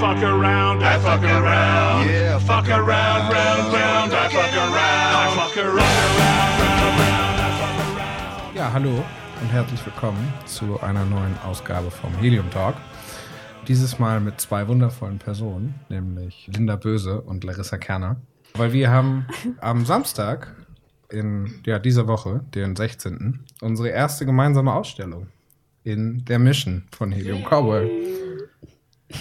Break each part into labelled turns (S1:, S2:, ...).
S1: fuck around, I fuck around. Yeah, fuck around, round, round, I fuck around. I fuck around, round, round, round, I fuck around.
S2: Ja, hallo und herzlich willkommen zu einer neuen Ausgabe vom Helium Talk. Dieses Mal mit zwei wundervollen Personen, nämlich Linda Böse und Larissa Kerner. Weil wir haben am Samstag in ja, dieser Woche, den 16., unsere erste gemeinsame Ausstellung in der Mission von Helium Cowboy.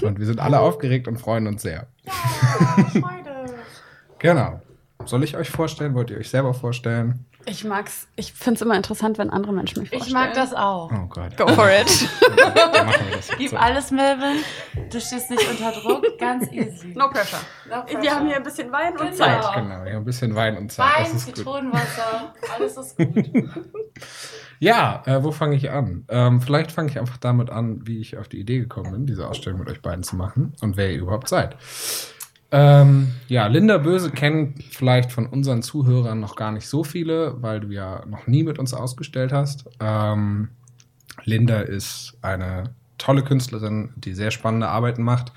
S2: Und wir sind alle aufgeregt und freuen uns sehr.
S3: Freude.
S2: Genau. Soll ich euch vorstellen? Wollt ihr euch selber vorstellen?
S3: Ich mag's. Ich find's immer interessant, wenn andere Menschen mich
S4: Ich
S3: vorstellen.
S4: mag das auch.
S2: Oh Gott.
S3: Go for it.
S4: Gib
S2: so.
S4: alles, Melvin. Du stehst nicht unter Druck. Ganz easy.
S3: No pressure.
S4: No pressure.
S3: Wir haben hier ein bisschen Wein und
S4: Genau.
S3: Zeit.
S2: Genau, wir haben ein bisschen Wein und Zeit.
S4: Wein. Zitronenwasser, alles ist gut.
S2: Ja, äh, wo fange ich an? Ähm, vielleicht fange ich einfach damit an, wie ich auf die Idee gekommen bin, diese Ausstellung mit euch beiden zu machen und wer ihr überhaupt seid. Ähm, ja, Linda Böse kennen vielleicht von unseren Zuhörern noch gar nicht so viele, weil du ja noch nie mit uns ausgestellt hast. Ähm, Linda ist eine tolle Künstlerin, die sehr spannende Arbeiten macht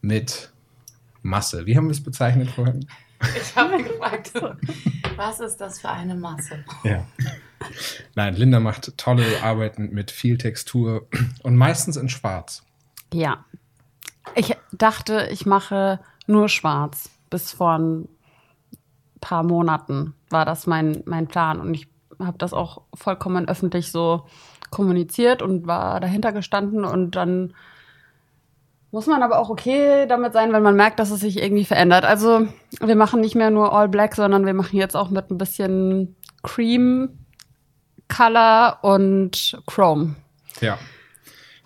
S2: mit Masse. Wie haben wir es bezeichnet vorhin?
S4: Ich habe gefragt, was ist das für eine Masse?
S2: Ja. Nein, Linda macht tolle Arbeiten mit viel Textur und meistens in Schwarz.
S3: Ja. Ich dachte, ich mache nur schwarz. Bis vor ein paar Monaten war das mein, mein Plan. Und ich habe das auch vollkommen öffentlich so kommuniziert und war dahinter gestanden. Und dann muss man aber auch okay damit sein, wenn man merkt, dass es sich irgendwie verändert. Also wir machen nicht mehr nur All Black, sondern wir machen jetzt auch mit ein bisschen Cream, Color und Chrome.
S2: Ja.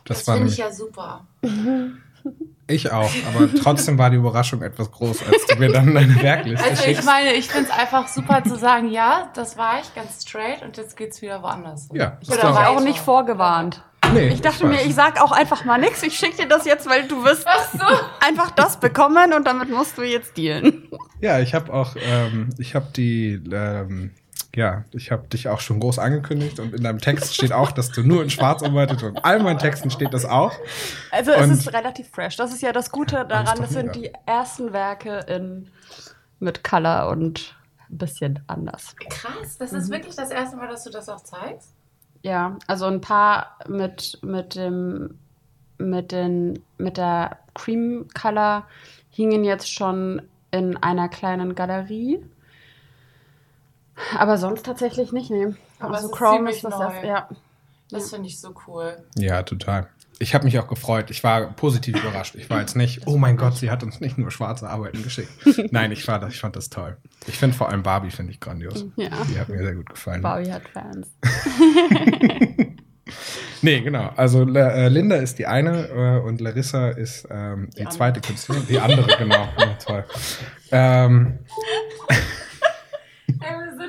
S2: Das,
S4: Das
S2: war
S4: finde ich ja super.
S2: ich auch, aber trotzdem war die Überraschung etwas groß, als du mir dann deine Werkliste
S4: Also ich
S2: schickst.
S4: meine, ich finde es einfach super zu sagen, ja, das war ich, ganz straight und jetzt geht's wieder woanders.
S2: Ja,
S3: Ich
S2: ist
S3: bin aber auch nicht vorgewarnt.
S2: Nee,
S3: Ich dachte mir, ich sag auch einfach mal nichts. Ich schicke dir das jetzt, weil du wirst
S4: so.
S3: einfach das bekommen und damit musst du jetzt dealen.
S2: Ja, ich habe auch, ähm, ich habe die, ähm, ja, ich habe dich auch schon groß angekündigt und in deinem Text steht auch, dass du nur in Schwarz arbeitest und in all meinen Texten steht das auch.
S3: Also es
S2: Und-
S3: ist relativ fresh. Das ist ja das Gute daran. Das sind die ersten Werke in, mit Color und ein bisschen anders.
S4: Krass, das ist wirklich das erste Mal, dass du das auch zeigst?
S3: Ja, also ein paar mit, mit dem mit den mit der Cream Color hingen jetzt schon in einer kleinen Galerie. Aber sonst tatsächlich nicht, nee.
S4: Aber
S3: also
S4: es ist
S3: Chrome
S4: ziemlich
S3: ist das
S4: neu.
S3: erste, ja.
S4: Das finde ich so cool.
S2: Ja, total. Ich habe mich auch gefreut. Ich war positiv überrascht. Ich war jetzt nicht, oh mein Gott, sie hat uns nicht nur schwarze Arbeiten geschickt. Nein, ich, war das, ich fand das toll. Ich finde vor allem Barbie finde ich grandios.
S3: Ja.
S2: Die hat mir sehr gut gefallen.
S3: Barbie hat Fans.
S2: Nee, genau. Also La- äh, Linda ist die eine äh, und Larissa ist ähm, die,
S4: Die
S2: zweite Künstlerin. Die andere, genau. Ja, toll. Ähm,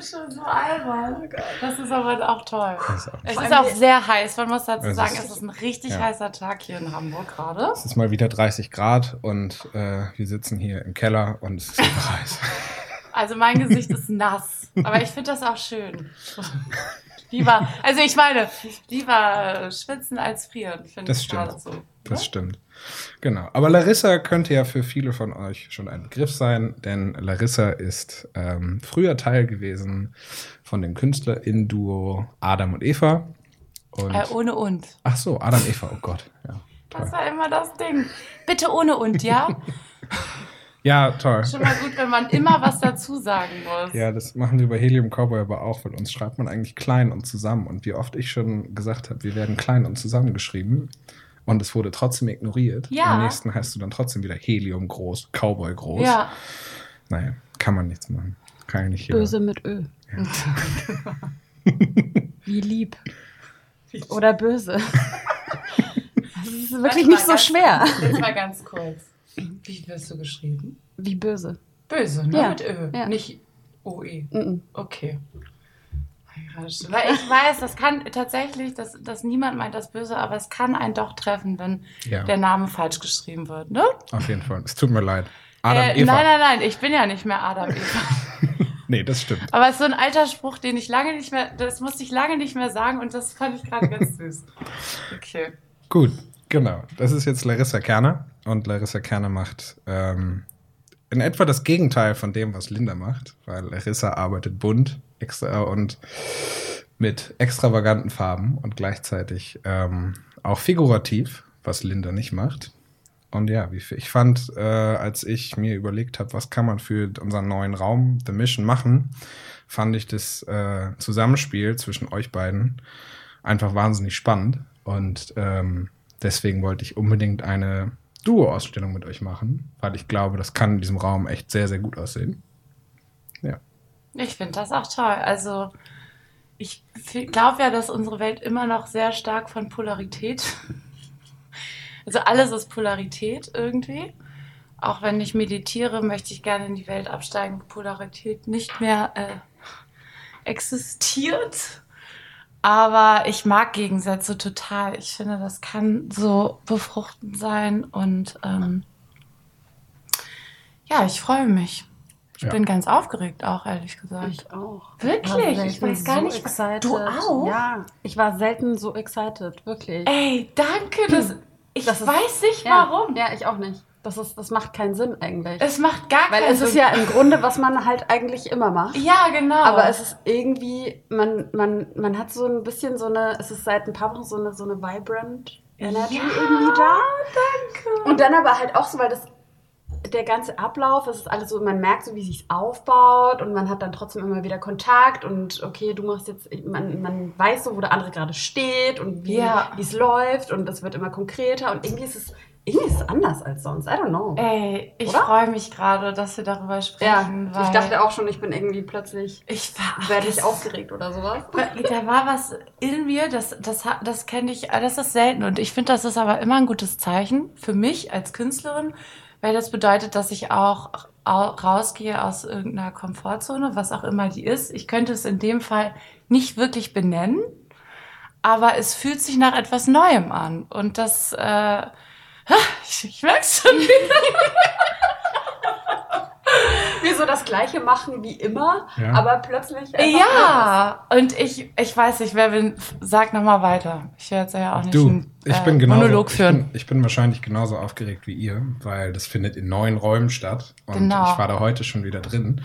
S4: Sind schon so albern. Das ist aber auch toll.
S2: ist auch-
S4: Es ist auch sehr heiß. Man muss dazu
S2: Es
S4: sagen,
S2: ist-
S4: es ist ein richtig
S2: ja.
S4: heißer Tag hier in Hamburg gerade.
S2: es ist mal wieder 30 Grad und äh, wir sitzen hier im Keller und es ist einfach heiß.
S4: Also mein Gesicht ist nass. Aber ich finde das auch schön. Lieber, also ich meine, lieber äh, schwitzen als frieren, finde ich
S2: stimmt.
S4: gerade so.
S2: Das stimmt. Genau. Aber Larissa könnte ja für viele von euch schon ein Begriff sein, denn Larissa ist ähm, früher Teil gewesen von dem KünstlerInnen-Duo Adam und Eva. Und,
S4: Äh, ohne und.
S2: ach so, Adam Eva, oh Gott. Ja,
S4: Das war immer das Ding. Bitte ohne und, ja?
S2: Ja, toll.
S4: Schon mal gut, wenn man immer was dazu sagen muss.
S2: Ja, das machen wir bei Helium Cowboy aber auch, weil uns schreibt man eigentlich klein und zusammen. Und wie oft ich schon gesagt habe, wir werden klein und zusammen geschrieben. Und es wurde trotzdem ignoriert.
S4: Ja.
S2: Am nächsten heißt du dann trotzdem wieder Helium groß, Cowboy groß.
S4: Ja.
S2: Naja, kann man nichts machen. Kann ja nicht jeder.
S3: Böse mit Ö. Wie lieb. Oder böse. Das ist wirklich nicht so
S4: ganz-
S3: schwer.
S4: Jetzt mal ganz kurz. Wie wirst du geschrieben?
S3: Wie böse.
S4: Böse, ne?
S3: Ja.
S4: Mit Ö.
S3: Ja.
S4: Nicht OE.
S3: Mhm.
S4: Okay. Weil ich weiß, das kann tatsächlich, dass, dass niemand meint das böse, aber es kann einen doch treffen, wenn
S2: Ja.
S4: der Name falsch geschrieben wird, ne?
S2: Auf jeden Fall. Es tut mir leid. Adam,
S4: äh,
S2: Eva.
S4: Nein, nein, nein, ich bin ja nicht mehr Adam Eva.
S2: Nee, das stimmt.
S4: aber es ist so ein alter Spruch, den ich lange nicht mehr, das musste ich lange nicht mehr sagen und das fand ich gerade ganz süß. Okay.
S2: Gut, Genau, das ist jetzt Larissa Kerner und Larissa Kerner macht ähm, in etwa das Gegenteil von dem, was Linda macht, weil Larissa arbeitet bunt extra und mit extravaganten Farben und gleichzeitig ähm, auch figurativ, was Linda nicht macht. Und ja, ich fand, äh, als ich mir überlegt habe, was kann man für unseren neuen Raum, The Mission, machen, fand ich das äh, Zusammenspiel zwischen euch beiden einfach wahnsinnig spannend. Und ähm, deswegen wollte ich unbedingt eine Duo-Ausstellung mit euch machen, weil ich glaube, das kann in diesem Raum echt sehr, sehr gut aussehen.
S4: Ich finde das auch toll. Also ich glaube ja, dass unsere Welt immer noch sehr stark von Polarität. Also alles ist Polarität irgendwie. Auch wenn ich meditiere, möchte ich gerne in die Welt absteigen, wo Polarität nicht mehr äh, existiert. Aber ich mag Gegensätze total. Ich finde, das kann so befruchtend sein. Und ähm, ja, ich freue mich. Ich
S2: Ja.
S4: bin ganz aufgeregt auch, ehrlich gesagt.
S3: Ich auch.
S4: Wirklich?
S3: war
S4: Ich
S3: selten
S4: weiß gar
S3: so
S4: nicht.
S3: Excited.
S4: Du auch?
S3: Ja, ich war selten so excited, wirklich.
S4: Ey, danke. Das, ich
S3: Das ist-
S4: weiß nicht
S3: ja.
S4: warum.
S3: Ja, ich auch nicht. Das, ist, das macht keinen Sinn eigentlich.
S4: Es macht gar
S3: Weil
S4: keinen
S3: es ist
S4: Sinn.
S3: ja im Grunde, was man halt eigentlich immer macht.
S4: Ja, genau.
S3: Aber es ist irgendwie, man, man, man hat so ein bisschen so eine, es ist seit ein paar Wochen so eine, so eine vibrant Energy
S4: Ja,
S3: irgendwie da.
S4: danke.
S3: Und dann aber halt auch so, weil das der ganze Ablauf, es ist alles so, man merkt so, wie sich aufbaut und man hat dann trotzdem immer wieder Kontakt und okay, du machst jetzt, man, man weiß so, wo der andere gerade steht und wie
S4: Ja.
S3: es läuft und es wird immer konkreter und irgendwie ist es, irgendwie ist es anders als sonst. I don't know.
S4: Ey, ich freue mich gerade, dass wir darüber
S3: ja,
S4: sprechen.
S3: ich
S4: weil
S3: dachte auch schon, ich bin irgendwie plötzlich,
S4: ich war,
S3: werde ich
S4: das-
S3: aufgeregt oder sowas.
S4: Da war was in mir, das, das, das kenne ich, das ist selten. Und ich finde, das ist aber immer ein gutes Zeichen für mich als Künstlerin, weil das bedeutet, dass ich auch au- rausgehe aus irgendeiner Komfortzone, was auch immer die ist. Ich könnte es in dem Fall nicht wirklich benennen, aber es fühlt sich nach etwas Neuem an. Und das, äh, ich, ich merke schon wieder.
S3: Wir so das Gleiche machen wie immer,
S2: Ja.
S3: aber plötzlich.
S4: Ja, und ich, ich weiß nicht, wer will, sag nochmal weiter. Ich werde jetzt ja auch nicht
S2: Du,
S4: einen
S2: ich
S4: äh,
S2: bin genauso,
S4: Monolog
S2: ich
S4: führen.
S2: bin, ich bin wahrscheinlich genauso aufgeregt wie ihr, weil das findet in neuen Räumen statt. Und
S4: Genau.
S2: ich war da heute schon wieder drin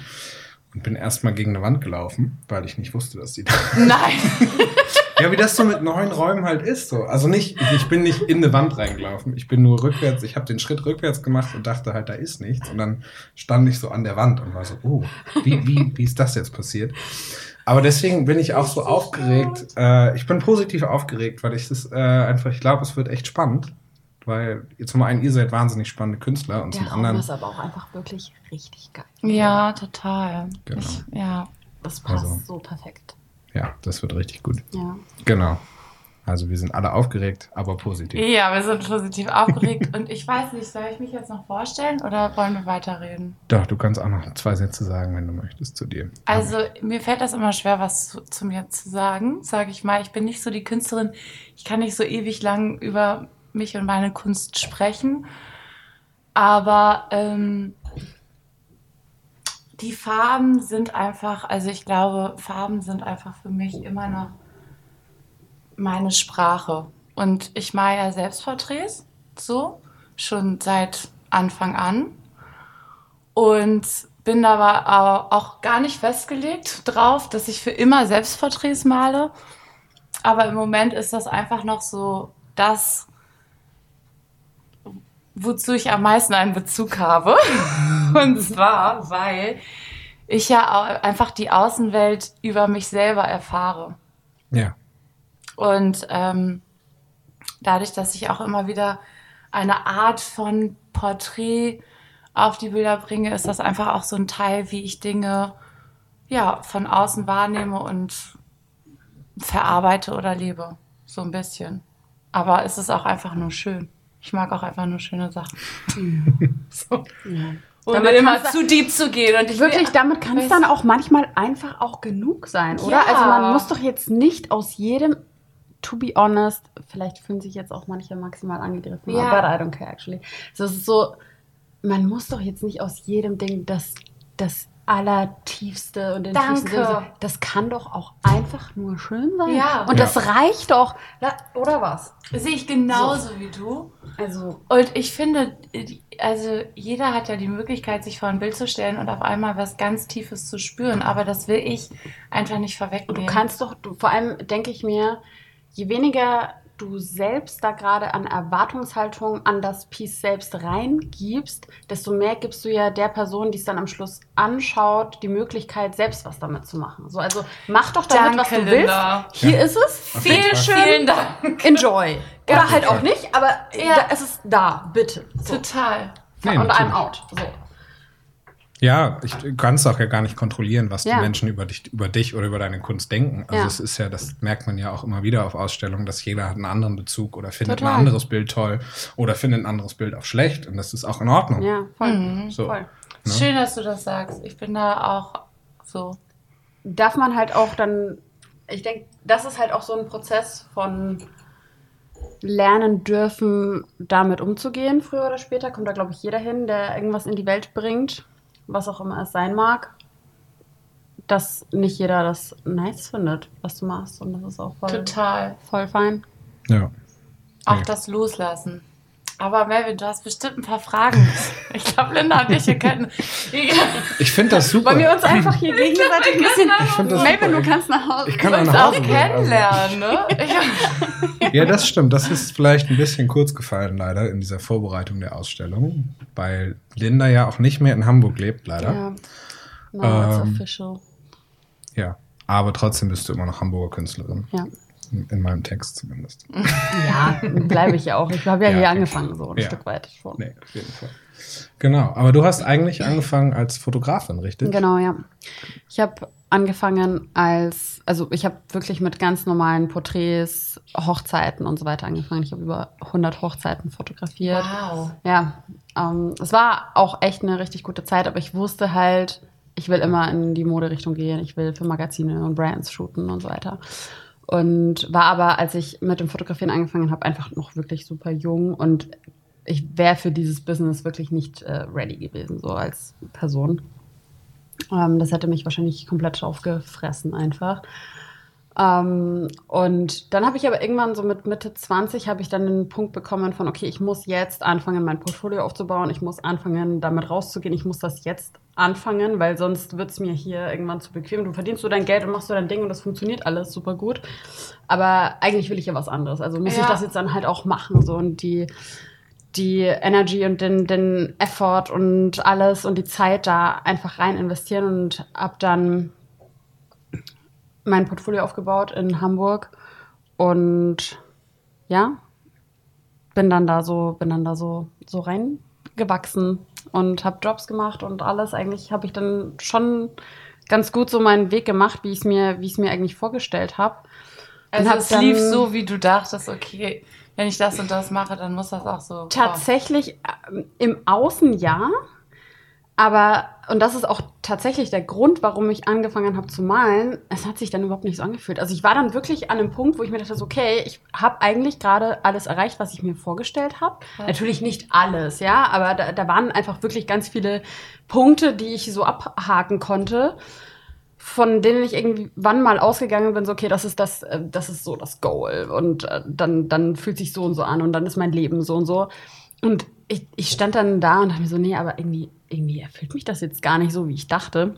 S2: und bin erstmal gegen eine Wand gelaufen, weil ich nicht wusste, dass die da
S4: Nein.
S2: Ja, wie das so mit neuen Räumen halt ist. So. Also nicht, ich, ich bin nicht in eine Wand reingelaufen. Ich bin nur rückwärts, ich habe den Schritt rückwärts gemacht und dachte halt, da ist nichts. Und dann stand ich so an der Wand und war so, oh, wie, wie, wie ist das jetzt passiert? Aber deswegen bin ich auch so aufgeregt. Äh, ich bin positiv aufgeregt, weil ich das äh, einfach, ich glaube, es wird echt spannend. Weil zum einen, ihr seid wahnsinnig spannende Künstler und
S3: Der
S2: zum
S3: Raum
S2: anderen.
S3: ist aber auch einfach wirklich richtig geil.
S4: Ja, total.
S2: Genau.
S4: Ich, ja.
S3: Das passt
S2: Also.
S3: so perfekt.
S2: Ja, das wird richtig gut.
S3: Ja.
S2: Genau. Also wir sind alle aufgeregt, aber positiv.
S4: ja, wir sind positiv aufgeregt. und ich weiß nicht, soll ich mich jetzt noch vorstellen oder wollen wir weiterreden?
S2: Doch, du kannst auch noch zwei Sätze sagen, wenn du möchtest, zu dir.
S4: Also, mir fällt das immer schwer, was zu, zu mir zu sagen, sage ich mal. Ich bin nicht so die Künstlerin. Ich kann nicht so ewig lang über mich und meine Kunst sprechen. Aber ähm, die Farben sind einfach, also ich glaube, Farben sind einfach für mich immer noch meine Sprache. Und ich male ja Selbstporträts, so, schon seit Anfang an. Und bin aber au- auch gar nicht festgelegt drauf, dass ich für immer Selbstporträts male. Aber im Moment ist das einfach noch so das, wozu ich am meisten einen Bezug habe. Und zwar, weil ich ja einfach die Außenwelt über mich selber erfahre.
S2: Ja.
S4: Und ähm, dadurch, dass ich auch immer wieder eine Art von Porträt auf die Bilder bringe, ist das einfach auch so ein Teil, wie ich Dinge ja, von außen wahrnehme und verarbeite oder lebe. So ein bisschen. Aber es ist auch einfach nur schön. Ich mag auch einfach nur schöne Sachen. so.
S3: ja.
S4: Und
S3: Damit
S4: immer zu deep zu gehen. Und ich will-
S3: Wirklich, damit kann es dann auch manchmal einfach auch genug sein, oder?
S4: Ja.
S3: Also man muss doch jetzt nicht aus jedem, to be honest, vielleicht fühlen sich jetzt auch manche maximal angegriffen,
S4: Ja.
S3: but I don't care actually. So, es ist so, man muss doch jetzt nicht aus jedem Ding das, das allertiefste und den
S4: Danke.
S3: tiefsten Sinne. Das kann doch auch einfach nur schön sein.
S4: Ja.
S3: Und
S2: Ja.
S3: das reicht doch. Oder was?
S4: Sehe ich genauso wie du.
S3: Also,
S4: Und ich finde, also jeder hat ja die Möglichkeit, sich vor ein Bild zu stellen und auf einmal was ganz Tiefes zu spüren. Aber das will ich einfach nicht
S3: du
S4: vorwegnehmen.
S3: kannst doch, du, vor allem denke ich mir, je weniger du selbst da gerade an Erwartungshaltung an das Piece selbst reingibst, desto mehr gibst du ja der Person, die es dann am Schluss anschaut, die Möglichkeit, selbst was damit zu machen. So, also mach doch damit, was
S4: Danke,
S3: du willst.
S4: Linda.
S3: Hier ist es.
S2: Auf Fall.
S3: schön.
S4: Vielen Dank.
S3: Enjoy.
S2: Ja,
S3: Oder halt auch nicht, aber
S4: Ja.
S3: da, es ist da, bitte. So.
S4: Total.
S2: Nee,
S3: Und I'm
S2: natürlich.
S3: out. So.
S2: Ja, ich du kannst auch ja gar nicht kontrollieren, was
S3: Ja.
S2: die Menschen über dich, über dich oder über deine Kunst denken. Also
S3: Ja.
S2: es ist ja, das merkt man ja auch immer wieder auf Ausstellungen, dass jeder hat einen anderen Bezug oder findet
S3: Total.
S2: ein anderes Bild toll oder findet ein anderes Bild auch schlecht und das ist auch in Ordnung.
S3: Ja, voll.
S4: Mhm.
S2: So.
S3: voll.
S2: Ne?
S4: Schön, dass du das sagst. Ich bin da auch so.
S3: darf man halt auch dann, ich denke, das ist halt auch so ein Prozess von lernen dürfen, damit umzugehen, früher oder später. Kommt da, glaube ich, jeder hin, der irgendwas in die Welt bringt, was auch immer es sein mag. Dass nicht jeder das nice findet, was du machst. Und das ist auch voll,
S4: Total.
S3: voll fein.
S2: Ja.
S4: Auch das Loslassen. Aber Melvin, du hast bestimmt ein paar Fragen. Ich glaube, Linda und ich, wir können.
S2: Ich finde das super.
S3: Wollen wir uns einfach hier gegenseitig ein bisschen.
S2: Ich das
S3: Melvin,
S2: super.
S3: du kannst nach Hause.
S2: Ich kann nach
S4: auch
S2: Hause gehen, also.
S4: kennenlernen, ne?
S2: Ja, das stimmt. Das ist vielleicht ein bisschen kurz gefallen, leider, in dieser Vorbereitung der Ausstellung, weil Linda ja auch nicht mehr in Hamburg lebt, leider.
S3: Ja. No, it's
S2: Ähm,
S3: official.
S2: Ja. Aber trotzdem bist du immer noch Hamburger Künstlerin.
S3: Ja.
S2: In, in meinem Text zumindest.
S3: Ja, bleibe ich ja auch. Ich habe ja,
S2: Ja,
S3: hier angefangen, so ein
S2: Ja.
S3: Stück weit schon.
S2: Nee, auf jeden Fall. Genau. Aber du hast eigentlich angefangen als Fotografin, richtig?
S3: Genau, ja. Ich habe angefangen als, also ich habe wirklich mit ganz normalen Porträts, Hochzeiten und so weiter angefangen. Ich habe über 100 Hochzeiten fotografiert.
S4: wow.
S3: Ja, ähm, es war auch echt eine richtig gute Zeit, aber ich wusste halt, ich will immer in die Moderichtung gehen. Ich will für Magazine und Brands shooten und so weiter. Und war aber, als ich mit dem Fotografieren angefangen habe, einfach noch wirklich super jung und ich wäre für dieses Business wirklich nicht äh, ready gewesen, so als Person. Ähm, das hätte mich wahrscheinlich komplett aufgefressen einfach. Ähm, und dann habe ich aber irgendwann so mit Mitte 20 habe ich dann den Punkt bekommen von, okay, ich muss jetzt anfangen, mein Portfolio aufzubauen, ich muss anfangen, damit rauszugehen, ich muss das jetzt anfangen, weil sonst wird es mir hier irgendwann zu bequem. Du verdienst so dein Geld und machst so dein Ding und das funktioniert alles super gut. Aber eigentlich will ich ja was anderes. Also muss
S4: Ja.
S3: ich das jetzt dann halt auch machen. So und die, die Energy und den, den Effort und alles und die Zeit da einfach rein investieren und ab dann mein Portfolio aufgebaut in Hamburg und ja, bin dann da so, bin dann da so, so reingewachsen und habe Jobs gemacht und alles. Eigentlich habe ich dann schon ganz gut so meinen Weg gemacht, wie ich es mir, wie ich es mir eigentlich vorgestellt habe.
S4: Also es lief so, wie du dachtest, okay, wenn ich das und das mache, dann muss das auch so.
S3: Tatsächlich ähm, im Außen ja. Aber, und das ist auch tatsächlich der Grund, warum ich angefangen habe zu malen, es hat sich dann überhaupt nicht so angefühlt. Also ich war dann wirklich an einem Punkt, wo ich mir dachte, okay, ich habe eigentlich gerade alles erreicht, was ich mir vorgestellt habe.
S4: Ja.
S3: Natürlich nicht alles, ja, aber da, da waren einfach wirklich ganz viele Punkte, die ich so abhaken konnte, von denen ich irgendwann mal ausgegangen bin, so, okay, das ist das, äh, das ist so das Goal. Und äh, dann, dann fühlt sich so und so an und dann ist mein Leben so und so. Und ich, ich stand dann da und dachte mir so, nee, aber irgendwie, irgendwie erfüllt mich das jetzt gar nicht so, wie ich dachte.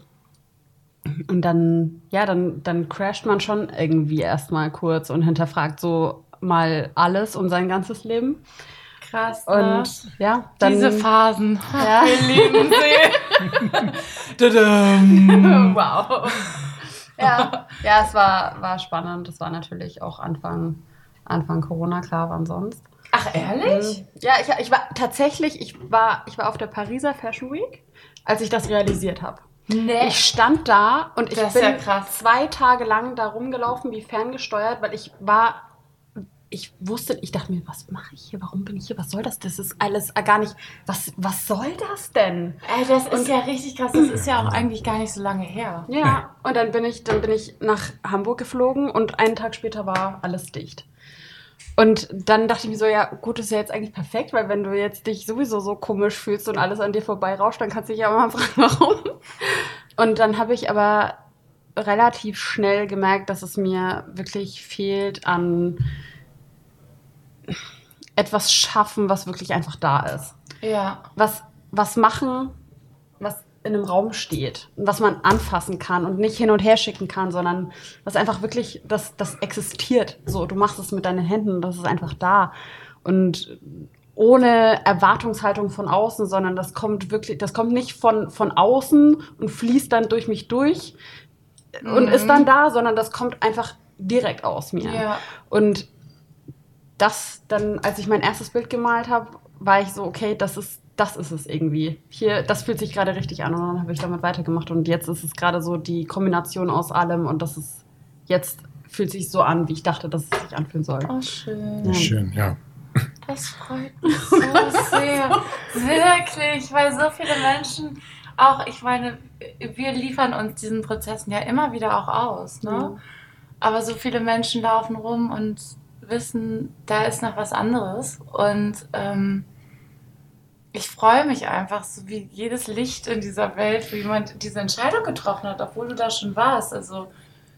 S3: Und dann, ja, dann, dann crasht man schon irgendwie erstmal kurz und hinterfragt so mal alles und sein ganzes Leben.
S4: Krass. Ne?
S3: Und ja, dann.
S4: Diese Phasen.
S3: ja.
S4: Wir lieben sie.
S3: wow. Ja, ja, es war, war spannend. Es war natürlich auch Anfang, Anfang Corona, klar, wann sonst.
S4: Ach, ehrlich?
S3: Ja, ich, ich war tatsächlich, ich war, ich war auf der Pariser Fashion Week, als ich das realisiert habe.
S4: Nee.
S3: Ich stand da und ich
S4: Das
S3: bin
S4: ja krass.
S3: zwei Tage lang da rumgelaufen, wie ferngesteuert, weil ich war, ich wusste, ich dachte mir, was mache ich hier? Warum bin ich hier? Was soll das? Das ist alles gar nicht. Was, was soll das denn?
S4: Ey, das ist ja richtig krass. Das ist ja auch eigentlich gar nicht so lange her.
S3: Ja, und dann bin ich, dann bin ich nach Hamburg geflogen und einen Tag später war alles dicht. Und dann dachte ich mir so, ja, gut, ist ja jetzt eigentlich perfekt, weil wenn du jetzt dich sowieso so komisch fühlst und alles an dir vorbeirauscht, dann kannst du dich ja mal fragen, warum. Und dann habe ich aber relativ schnell gemerkt, dass es mir wirklich fehlt an etwas schaffen, was wirklich einfach da ist.
S4: Ja.
S3: Was, was machen, in einem Raum steht was man anfassen kann und nicht hin und her schicken kann, sondern was einfach wirklich, das, das existiert. So, du machst es mit deinen Händen, das ist einfach da. Und ohne Erwartungshaltung von außen, sondern das kommt wirklich, das kommt nicht von, von außen und fließt dann durch mich durch und
S4: Mhm.
S3: ist dann da, sondern das kommt einfach direkt aus mir.
S4: Ja.
S3: Und das dann, als ich mein erstes Bild gemalt habe, war ich so, okay, das ist, das ist es irgendwie. Hier, das fühlt sich gerade richtig an und dann habe ich damit weitergemacht und jetzt ist es gerade so die Kombination aus allem und das ist jetzt fühlt sich so an, wie ich dachte, dass es sich anfühlen soll.
S4: Oh, schön.
S3: Ja.
S2: Schön, ja.
S4: Das freut mich so sehr. Wirklich, weil so viele Menschen auch, ich meine, wir liefern uns diesen Prozessen ja immer wieder auch aus, ne?
S3: Ja.
S4: Aber so viele Menschen laufen rum und wissen, da ist noch was anderes. Und ähm, ich freue mich einfach, so wie jedes Licht in dieser Welt, wie jemand diese Entscheidung getroffen hat, obwohl du da schon warst. Also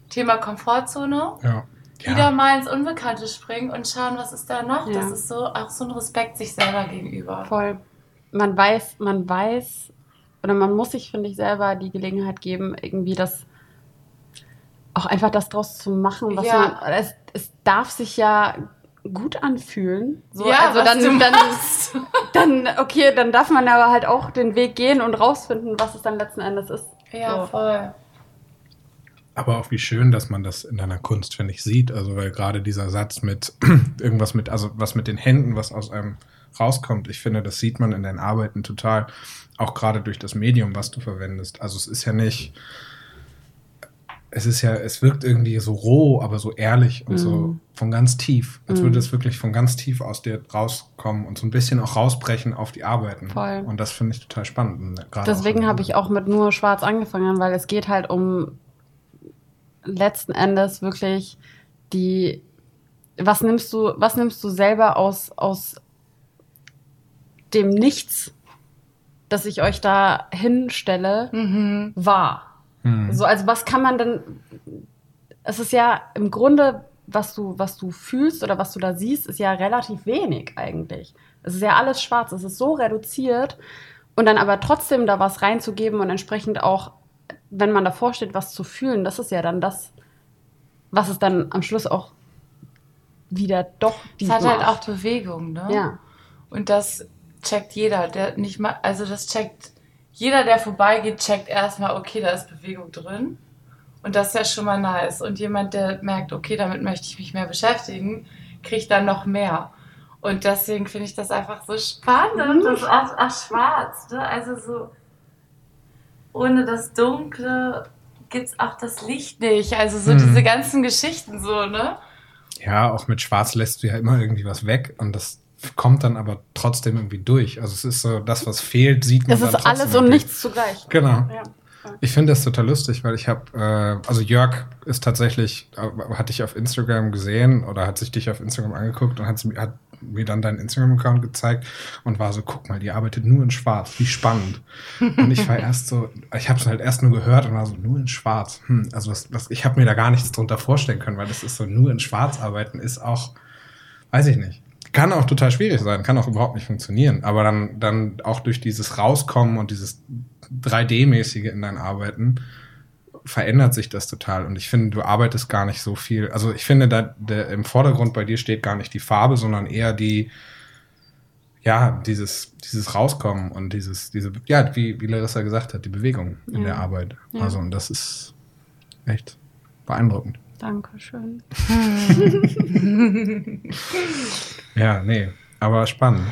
S4: Thema Komfortzone
S2: Ja.
S4: wieder
S2: Ja,
S4: mal ins Unbekannte springen und schauen, was ist da noch.
S3: Ja.
S4: Das ist so auch so ein Respekt sich selber gegenüber.
S3: Voll. Man weiß, man weiß, oder man muss sich, finde ich, selber die Gelegenheit geben, irgendwie das auch einfach das draus zu machen, was
S4: Ja.
S3: man. Es, es darf sich ja gut anfühlen. So,
S4: ja,
S3: also
S4: was
S3: dann,
S4: du
S3: dann, dann, okay, dann darf man aber halt auch den Weg gehen und rausfinden, was es dann letzten Endes ist.
S4: Ja,
S3: So.
S4: voll.
S2: aber auch wie schön, dass man das in deiner Kunst, finde ich, sieht. Also, weil gerade dieser Satz mit irgendwas mit, also was mit den Händen, was aus einem rauskommt, ich finde, das sieht man in deinen Arbeiten total. Auch gerade durch das Medium, was du verwendest. Also, es ist ja nicht, es ist ja, es wirkt irgendwie so roh, aber so ehrlich und so
S3: Mhm.
S2: von ganz tief. Als
S3: Mhm.
S2: würde es wirklich von ganz tief aus dir rauskommen und so ein bisschen auch rausbrechen auf die Arbeiten.
S3: Voll.
S2: Und das finde ich total spannend. Gerade
S3: Deswegen habe ich auch mit nur schwarz angefangen, weil es geht halt um letzten Endes wirklich die, was nimmst du, was nimmst du selber aus, aus dem Nichts, dass ich euch da hinstelle,
S4: Mhm.
S3: wahr?
S2: Hm.
S3: So, also was kann man denn, es ist ja im Grunde, was du, was du fühlst oder was du da siehst, ist ja relativ wenig eigentlich. Es ist ja alles schwarz, es ist so reduziert und dann aber trotzdem da was reinzugeben und entsprechend auch, wenn man davor steht, was zu fühlen, das ist ja dann das, was es dann am Schluss auch wieder doch
S4: Es hat halt auch
S3: macht.
S4: Bewegung, ne?
S3: Ja,
S4: Und das checkt jeder, der nicht mal, also das checkt, jeder, der vorbeigeht, checkt erstmal, okay, da ist Bewegung drin. Und das ist ja schon mal nice. Und jemand, der merkt, okay, damit möchte ich mich mehr beschäftigen, kriegt dann noch mehr. Und deswegen finde ich das einfach so spannend. Das ist auch, auch schwarz, ne? Also so, ohne das Dunkle gibt es auch das Licht nicht. Also so
S2: Mhm.
S4: diese ganzen Geschichten so, ne?
S2: Ja, auch mit Schwarz lässt du ja immer irgendwie was weg und das kommt dann aber trotzdem irgendwie durch. Also es ist so, das, was fehlt, sieht man
S3: es ist alles und nichts zugleich.
S2: Genau.
S3: Ja.
S2: Ich finde das total lustig, weil ich habe, äh, also Jörg ist tatsächlich, äh, hat dich auf Instagram gesehen oder hat sich dich auf Instagram angeguckt und hat, hat mir dann deinen Instagram-Account gezeigt und war so, guck mal, die arbeitet nur in Schwarz, wie spannend. Und ich war erst so, ich habe es halt erst nur gehört und war so, nur in Schwarz. Hm, also das, das, ich habe mir da gar nichts drunter vorstellen können, weil das ist so, nur in Schwarz arbeiten ist auch, weiß ich nicht. Kann auch total schwierig sein, kann auch überhaupt nicht funktionieren. Aber dann, dann auch durch dieses Rauskommen und dieses 3D-mäßige in deinen Arbeiten verändert sich das total. Und ich finde, du arbeitest gar nicht so viel. Also ich finde, da der, im Vordergrund bei dir steht gar nicht die Farbe, sondern eher die, ja, dieses, dieses Rauskommen und dieses, diese, ja, wie, wie Larissa gesagt hat, die Bewegung in
S3: Ja.
S2: der Arbeit. Also, und das ist echt beeindruckend.
S3: Dankeschön.
S2: Ja, nee, aber spannend.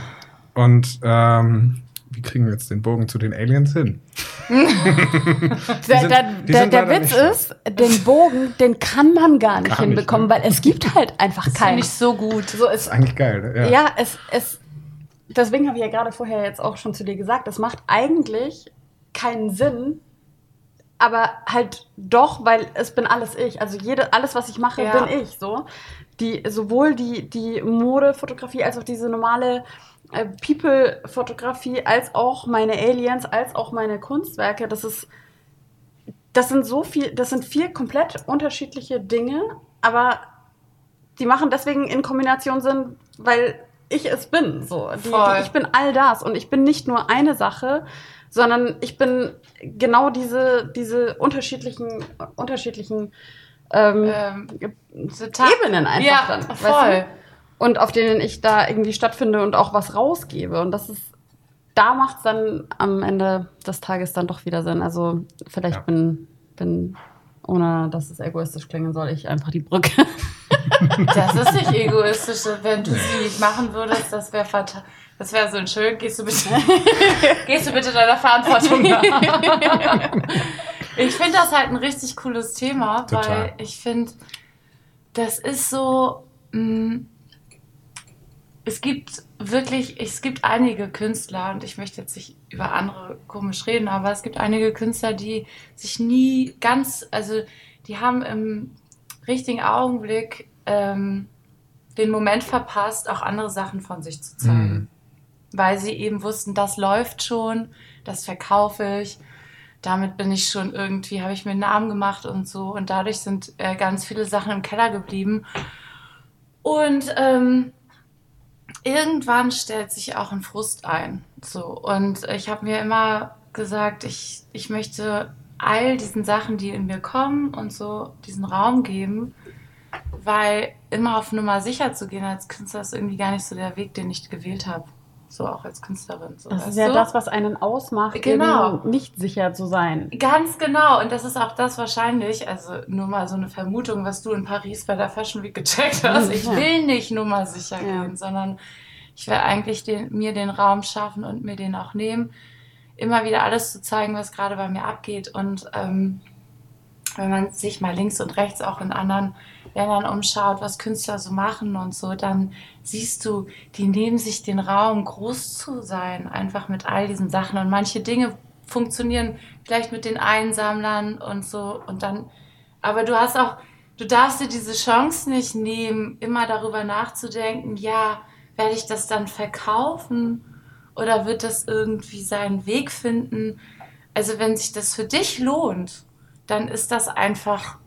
S2: Und ähm, wie kriegen wir jetzt den Bogen zu den Aliens hin?
S3: Der,
S2: sind-
S3: der, der, der Witz
S2: nicht
S3: ist, den Bogen, den kann man gar nicht
S2: Gar nicht,
S3: hinbekommen,
S2: ne?
S3: weil es gibt halt einfach
S4: Das finde
S3: keinen.
S4: ich so gut.
S3: So,
S2: Das
S3: es,
S2: ist eigentlich geil, ne?
S3: ja. es, es, deswegen habe ich ja gerade vorher jetzt auch schon zu dir gesagt, es macht eigentlich keinen Sinn, aber halt doch, weil es bin alles ich. Also jede, alles, was ich mache,
S4: Ja.
S3: bin ich. So. Die, sowohl die, die Modefotografie als auch diese normale äh, People-Fotografie, als auch meine Aliens, als auch meine Kunstwerke, das ist das sind so viel, das sind vier komplett unterschiedliche Dinge, aber die machen deswegen in Kombination Sinn, weil ich es bin. So, die, die, ich bin all das und ich bin nicht nur eine Sache, sondern ich bin genau diese, diese unterschiedlichen, unterschiedlichen ähm,
S4: Ähm,
S3: Ebenen einfach
S4: ja,
S3: dann. weißt
S4: voll.
S3: du? Und auf denen ich da irgendwie stattfinde und auch was rausgebe. Und das ist, da macht es dann am Ende des Tages dann doch wieder Sinn. Also vielleicht
S2: Ja.
S3: bin, bin, ohne dass es egoistisch klingen soll, ich einfach die Brücke.
S4: Das ist nicht egoistisch. Wenn du sie machen würdest, das wäre fatal. Das wäre so ein schön. Gehst du bitte, gehst du bitte deiner Verantwortung nach. Ich finde das halt ein richtig cooles Thema,
S2: Total.
S4: weil ich finde, das ist so. Mh, es gibt wirklich, es gibt einige Künstler, und ich möchte jetzt nicht über andere komisch reden, aber es gibt einige Künstler, die sich nie ganz, also die haben im richtigen Augenblick ähm, den Moment verpasst, auch andere Sachen von sich zu zeigen.
S2: Mhm.
S4: Weil sie eben wussten, das läuft schon, das verkaufe ich, damit bin ich schon irgendwie, habe ich mir einen Namen gemacht und so. Und dadurch sind äh, ganz viele Sachen im Keller geblieben. Und ähm, irgendwann stellt sich auch ein Frust ein. So. Und ich habe mir immer gesagt, ich, ich möchte all diesen Sachen, die in mir kommen und so diesen Raum geben, weil immer auf Nummer sicher zu gehen als Künstler ist irgendwie gar nicht so der Weg, den ich gewählt habe. So auch als Künstlerin. So,
S3: Das ist ja
S4: du?
S3: das, was einen ausmacht,
S4: Genau.
S3: nicht sicher zu sein.
S4: Ganz genau. Und das ist auch das wahrscheinlich, also nur mal so eine Vermutung, was du in Paris bei der Fashion Week gecheckt hast. Ich will nicht nur mal sicher
S3: Ja.
S4: gehen, sondern ich will eigentlich den, mir den Raum schaffen und mir den auch nehmen, immer wieder alles zu zeigen, was gerade bei mir abgeht. Und ähm, wenn man sich mal links und rechts auch in anderen Ländern umschaut, was Künstler so machen und so, dann siehst du, die nehmen sich den Raum, groß zu sein, einfach mit all diesen Sachen. Und manche Dinge funktionieren vielleicht mit den Einsammlern und so. Und dann, aber du hast auch, du darfst dir diese Chance nicht nehmen, immer darüber nachzudenken, ja, werde ich das dann verkaufen oder wird das irgendwie seinen Weg finden? Also wenn sich das für dich lohnt, dann ist das einfach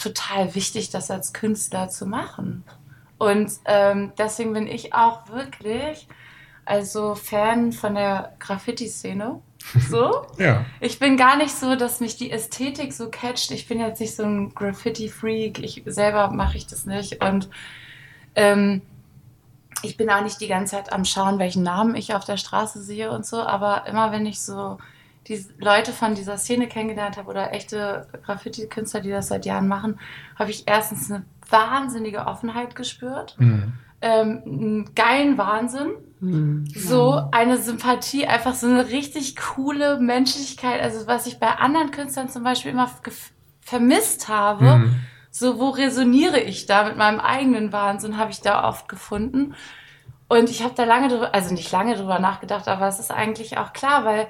S4: total wichtig, das als Künstler zu machen. Und ähm, deswegen bin ich auch wirklich also Fan von der Graffiti-Szene. So.
S2: Ja.
S4: Ich bin gar nicht so, dass mich die Ästhetik so catcht. Ich bin jetzt nicht so ein Graffiti-Freak. Ich selber mache ich das nicht. Und ähm, ich bin auch nicht die ganze Zeit am Schauen, welchen Namen ich auf der Straße sehe und so. Aber immer wenn ich so die Leute von dieser Szene kennengelernt habe oder echte Graffiti-Künstler, die das seit Jahren machen, habe ich erstens eine wahnsinnige Offenheit gespürt.
S2: Mhm.
S4: Ähm, einen geilen Wahnsinn
S3: Hm.
S4: so eine Sympathie, einfach so eine richtig coole Menschlichkeit. Also was ich bei anderen Künstlern zum Beispiel immer vermisst habe,
S2: Mhm.
S4: so wo resoniere ich da mit meinem eigenen Wahnsinn, habe ich da oft gefunden. Und ich habe da lange drüber, also nicht lange drüber nachgedacht, aber es ist eigentlich auch klar, weil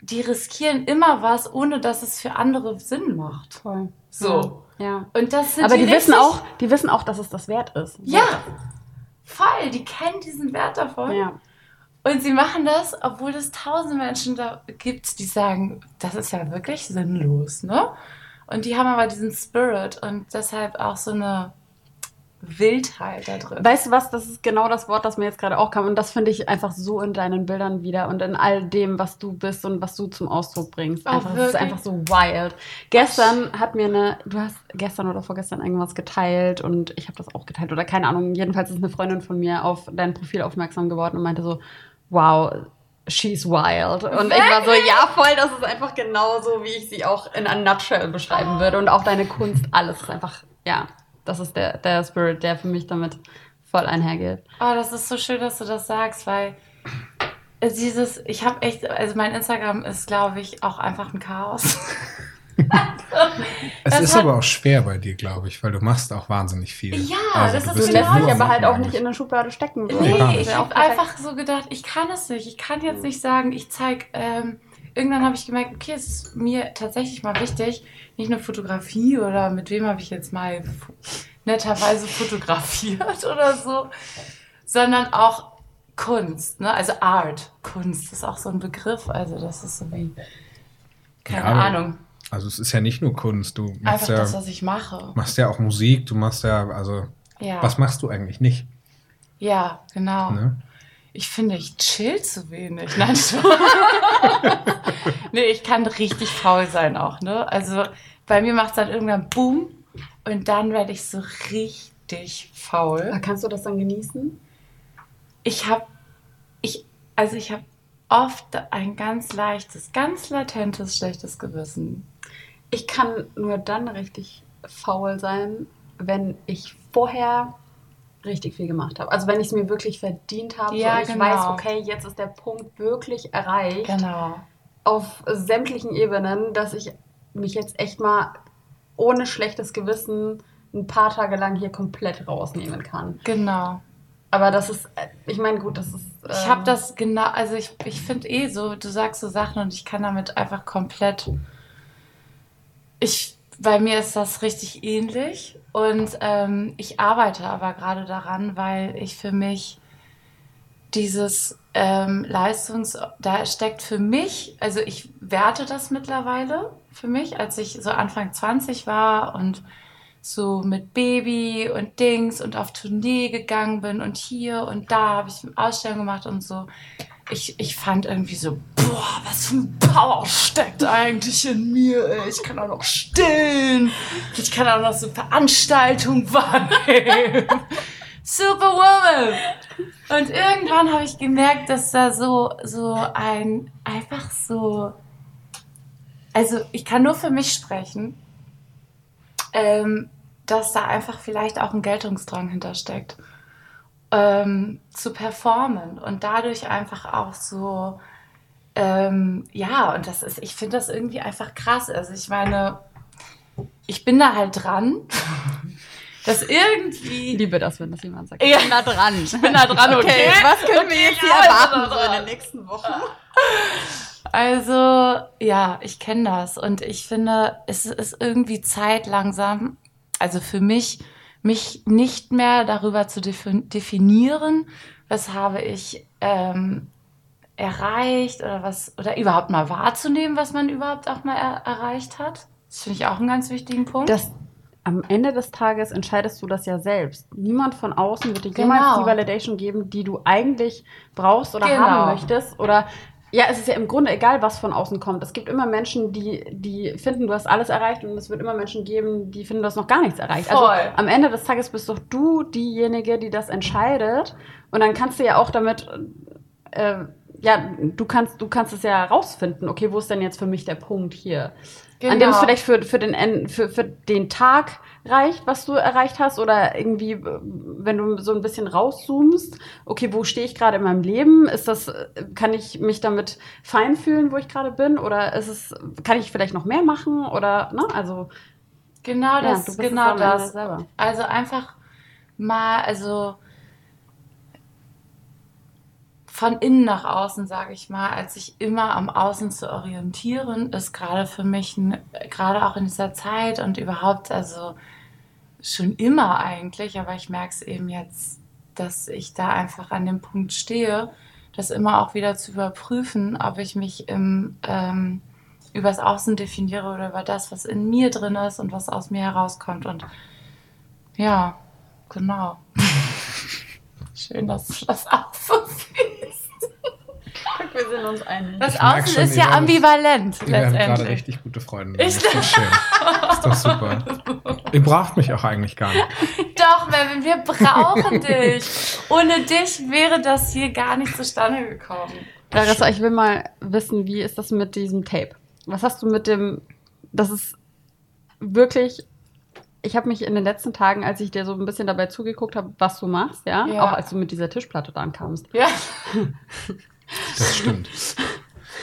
S4: die riskieren immer was, ohne dass es für andere Sinn macht.
S3: Voll.
S4: So.
S3: Ja.
S4: Und das sind
S3: Aber die, wissen
S4: richtig-
S3: auch, die wissen auch, dass es das wert ist.
S4: Ja, voll, die kennen diesen Wert davon.
S3: Ja.
S4: Und sie machen das, obwohl es tausende Menschen da gibt, die sagen, das ist ja wirklich sinnlos, ne? Und die haben aber diesen Spirit und deshalb auch so eine Wildheit da drin.
S3: Weißt du was, das ist genau das Wort, das mir jetzt gerade auch kam. Und das finde ich einfach so in deinen Bildern wieder und in all dem, was du bist und was du zum Ausdruck bringst.
S4: Oh,
S3: Einfach, es ist einfach so wild. Gestern hat mir eine, du hast gestern oder vorgestern irgendwas geteilt und ich habe das auch geteilt oder keine Ahnung. Jedenfalls ist eine Freundin von mir auf dein Profil aufmerksam geworden und meinte so, wow, she's wild. Und ich war so, ja voll, das ist einfach genauso, wie ich sie auch in a nutshell beschreiben würde. Und auch deine Kunst, alles ist einfach, ja, das ist der, der Spirit, der für mich damit voll einhergeht.
S4: Oh, das ist so schön, dass du das sagst, weil dieses, ich habe echt, also mein Instagram ist, glaube ich, auch einfach ein Chaos.
S2: Es
S4: Das
S2: ist
S4: hat-
S2: aber auch schwer bei dir, glaube ich, weil du machst auch wahnsinnig viel.
S4: Ja,
S2: Also,
S4: das ist genau
S3: lässt
S2: nur
S3: aber halt auch nicht in eine Schublade stecken. So.
S4: Nee, ich habe einfach so gedacht, ich kann es nicht. Ich kann jetzt nicht sagen, ich zeige. Ähm, irgendwann habe ich gemerkt, okay, es ist mir tatsächlich mal wichtig, nicht nur Fotografie oder mit wem habe ich jetzt mal netterweise fotografiert oder so, sondern auch Kunst, ne? also Art. Kunst ist auch so ein Begriff, also das ist so wie, keine
S2: Ja,
S4: Ahnung.
S2: Also es ist ja nicht nur Kunst, du machst
S4: Einfach
S2: ja,
S4: das, was ich mache.
S2: machst ja auch Musik, du machst ja, also
S4: Ja.
S2: was machst du eigentlich nicht?
S4: Ja, genau.
S2: Ne?
S4: Ich finde, ich chill zu wenig. Nein, nee, ich kann richtig faul sein auch, ne? Also bei mir macht es dann irgendwann Boom und dann werde ich so richtig faul.
S3: Kannst du das dann genießen?
S4: Ich habe, ich, also ich habe oft ein ganz leichtes, ganz latentes, schlechtes Gewissen.
S3: Ich kann nur dann richtig faul sein, wenn ich vorher richtig viel gemacht habe. Also wenn ich es mir wirklich verdient habe
S4: Ja,
S3: und ich
S4: genau.
S3: weiß, okay, jetzt ist der Punkt wirklich erreicht
S4: Genau.
S3: auf sämtlichen Ebenen, dass ich mich jetzt echt mal ohne schlechtes Gewissen ein paar Tage lang hier komplett rausnehmen kann.
S4: Genau.
S3: Aber das ist, äh, ich meine, gut, das ist.
S4: Ich
S3: ähm,
S4: habe das genau, also ich, ich finde eh so, du sagst so Sachen und ich kann damit einfach komplett. Ich, bei mir ist das richtig ähnlich und ähm, ich arbeite aber gerade daran, weil ich für mich dieses ähm, Leistungs, da steckt für mich, also ich werte das mittlerweile für mich, als ich so Anfang 20 war und so mit Baby und Dings und auf Tournee gegangen bin und hier und da habe ich Ausstellungen gemacht und so. Ich, ich fand irgendwie so, boah, was für ein Power steckt eigentlich in mir. Ey. Ich kann auch noch stillen. Ich kann auch noch so Veranstaltungen wahrnehmen. Superwoman. Und irgendwann habe ich gemerkt, dass da so, so ein, einfach so, also ich kann nur für mich sprechen, ähm, dass da einfach vielleicht auch ein Geltungsdrang hintersteckt, ähm, zu performen und dadurch einfach auch so, ähm, ja, und das ist, ich finde das irgendwie einfach krass. Also ich meine, ich bin da halt dran, dass
S3: Ich
S4: irgendwie
S3: liebe das, wenn das jemand sagt.
S4: Ja.
S3: Ich bin da dran. Ich
S4: bin da dran, okay.
S3: was können wir jetzt hier
S4: ja,
S3: erwarten so in den nächsten Wochen?
S4: Also, ja, ich kenne das und ich finde, es ist irgendwie Zeit langsam, also für mich, mich nicht mehr darüber zu defi- definieren, was habe ich ähm, erreicht oder was, oder überhaupt mal wahrzunehmen, was man überhaupt auch mal er erreicht hat. Das finde ich auch einen ganz wichtigen Punkt.
S3: Das, am Ende des Tages entscheidest du das ja selbst. Niemand von außen wird dir
S4: Genau.
S3: jemals die Validation geben, die du eigentlich brauchst oder
S4: Genau.
S3: haben möchtest. Oder ja, es ist ja im Grunde egal, was von außen kommt. Es gibt immer Menschen, die, die finden, du hast alles erreicht und es wird immer Menschen geben, die finden, du hast noch gar nichts erreicht.
S4: Voll.
S3: Also am Ende des Tages bist doch du diejenige, die das entscheidet. Und dann kannst du ja auch damit, äh, ja, du kannst, du kannst es ja rausfinden, okay, wo ist denn jetzt für mich der Punkt hier? An dem es
S4: Genau.
S3: vielleicht für, für, den, En- für, für den Tag reicht, was du erreicht hast, oder irgendwie, wenn du so ein bisschen rauszoomst, okay, wo stehe ich gerade in meinem Leben? Ist das, kann ich mich damit fein fühlen, wo ich gerade bin? Oder ist es, kann ich vielleicht noch mehr machen? Oder, ne, also,
S4: genau
S3: ja,
S4: das,
S3: es
S4: genau das. Also einfach mal, also von innen nach außen, sage ich mal, als sich immer am Außen zu orientieren, ist gerade für mich, gerade auch in dieser Zeit und überhaupt, also schon immer eigentlich, aber ich merke es eben jetzt, dass ich da einfach an dem Punkt stehe, das immer auch wieder zu überprüfen, ob ich mich im, ähm, übers Außen definiere oder über das, was in mir drin ist und was aus mir herauskommt. Und ja, genau. Schön, dass du das auch so siehst.
S3: Wir sind uns einig.
S4: Das
S2: Ich
S4: Außen
S2: schon,
S4: ist ja ambivalent
S2: Wir werden gerade
S4: letztendlich.
S2: richtig gute Freunde.
S4: Ich-
S2: Das ist doch schön. Das ist doch super. Ihr braucht mich auch eigentlich gar nicht.
S4: Doch, Melvin, wir brauchen dich. Ohne dich wäre das hier gar nicht zustande gekommen.
S3: Larissa, ich will mal wissen, wie ist das mit diesem Tape? Was hast du mit dem, das ist wirklich, ich habe mich in den letzten Tagen, als ich dir so ein bisschen dabei zugeguckt habe, was du machst, ja,
S4: Ja.
S3: auch als du mit dieser Tischplatte dann kamst.
S4: Ja.
S2: Das stimmt.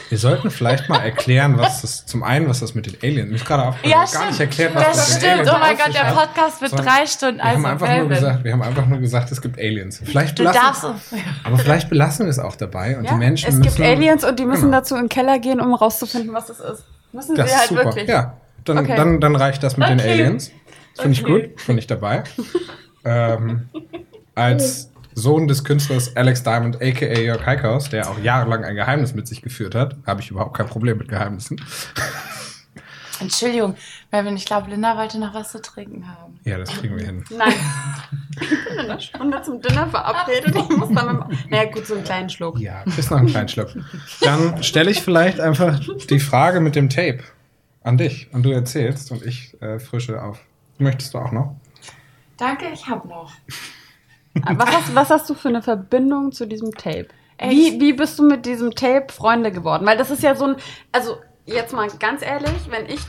S2: Wir sollten vielleicht mal erklären, was das zum einen, was das mit den Aliens. Mir ist gerade aufgefallen,
S4: Ja,
S2: wir haben gar nicht erklärt, was
S4: Das
S2: das mit den
S4: stimmt.
S2: Aliens
S4: Oh mein Gott, der. Podcast wird drei Stunden.
S2: Wir haben,
S4: Also,
S2: einfach nur gesagt, wir haben einfach nur gesagt, es gibt Aliens. Vielleicht
S4: du
S2: belassen,
S4: darfst.
S2: aber vielleicht belassen wir es auch dabei und
S3: Ja?
S2: die Menschen
S3: es
S2: müssen.
S3: gibt Aliens und die müssen
S2: Genau.
S3: dazu in den Keller gehen, um rauszufinden, was das ist. Müssen
S2: Das
S3: sie
S2: ist
S3: halt
S2: super.
S3: wirklich.
S2: Ja, dann,
S3: Okay.
S2: dann, dann reicht das mit den
S4: Okay.
S2: Aliens. Das finde ich
S4: Okay.
S2: gut, finde ich dabei. ähm, als Sohn des Künstlers Alex Diamond, aka Jörg Heikhaus, der auch jahrelang ein Geheimnis mit sich geführt hat, habe ich überhaupt kein Problem mit Geheimnissen.
S4: Entschuldigung, Melvin, ich glaube, Linda wollte noch was zu trinken haben.
S2: Ja, das kriegen wir hin.
S3: Nein. Ich bin in einer Stunde zum Dinner verabredet. Ich muss dann mit, naja, gut, so einen kleinen Schluck.
S2: Ja, bis noch einen kleinen Schluck. Dann stelle ich vielleicht einfach die Frage mit dem Tape an dich und du erzählst und ich äh, frische auf. Möchtest du auch noch?
S4: Danke, ich habe noch.
S3: Was hast, was hast du für eine Verbindung zu diesem Tape?
S4: Echt?
S3: Wie, wie bist du mit diesem Tape Freunde geworden? Weil das ist ja so ein, also jetzt mal ganz ehrlich, wenn ich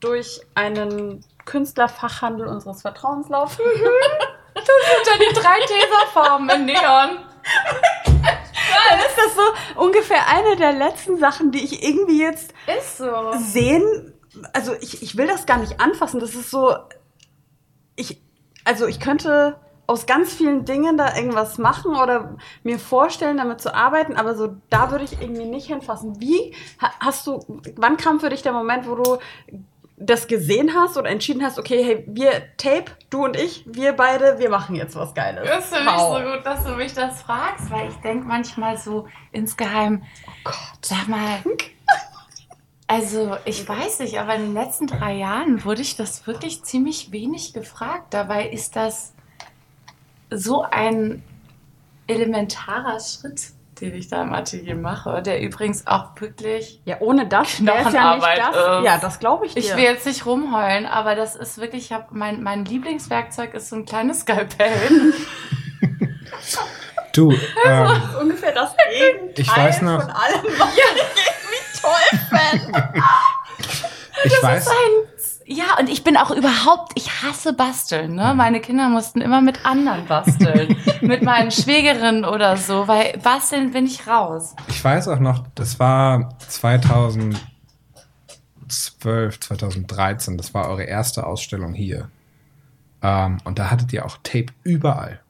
S3: durch einen Künstlerfachhandel unseres Vertrauens laufe,
S4: Unter die drei Teserfarben in Neon.
S3: dann ist das so ungefähr eine der letzten Sachen, die ich irgendwie jetzt
S4: Ist so.
S3: sehen. Also ich, ich will das gar nicht anfassen. Das ist so. Ich, also ich könnte aus ganz vielen Dingen da irgendwas machen oder mir vorstellen, damit zu arbeiten, aber so da würde ich irgendwie nicht hinfassen. Wie ha- hast du, wann kam für dich der Moment, wo du das gesehen hast oder entschieden hast, okay, hey, wir Tape, du und ich, wir beide, wir machen jetzt was Geiles.
S4: Das ist für mich
S3: Wow.
S4: so gut, dass du mich das fragst, weil ich denke manchmal so insgeheim, sag mal, also ich weiß nicht, aber in den letzten drei Jahren wurde ich das wirklich ziemlich wenig gefragt. Dabei ist das so ein elementarer Schritt, den ich da im Atelier mache, der übrigens auch wirklich
S3: Ja, ohne das wäre es ja nicht
S4: Knochenarbeit
S3: das.
S4: ist.
S3: Ja, das glaube ich dir.
S4: Ich will jetzt nicht rumheulen, aber das ist wirklich, ich hab mein, mein Lieblingswerkzeug ist so ein kleines Skalpell.
S2: Du, ähm,
S3: Das ist ungefähr das Gegenteil
S2: Ich weiß noch-
S3: von allem, was ich irgendwie toll fände.
S2: ich weiß,
S4: Ja, und ich bin auch überhaupt, ich hasse Basteln. Ne? Meine Kinder mussten immer mit anderen basteln. mit meinen Schwägerinnen oder so, weil basteln bin ich raus.
S2: ich weiß auch noch, das war 2012, 2013, das war eure erste Ausstellung hier. Ähm, und da hattet ihr auch Tape überall.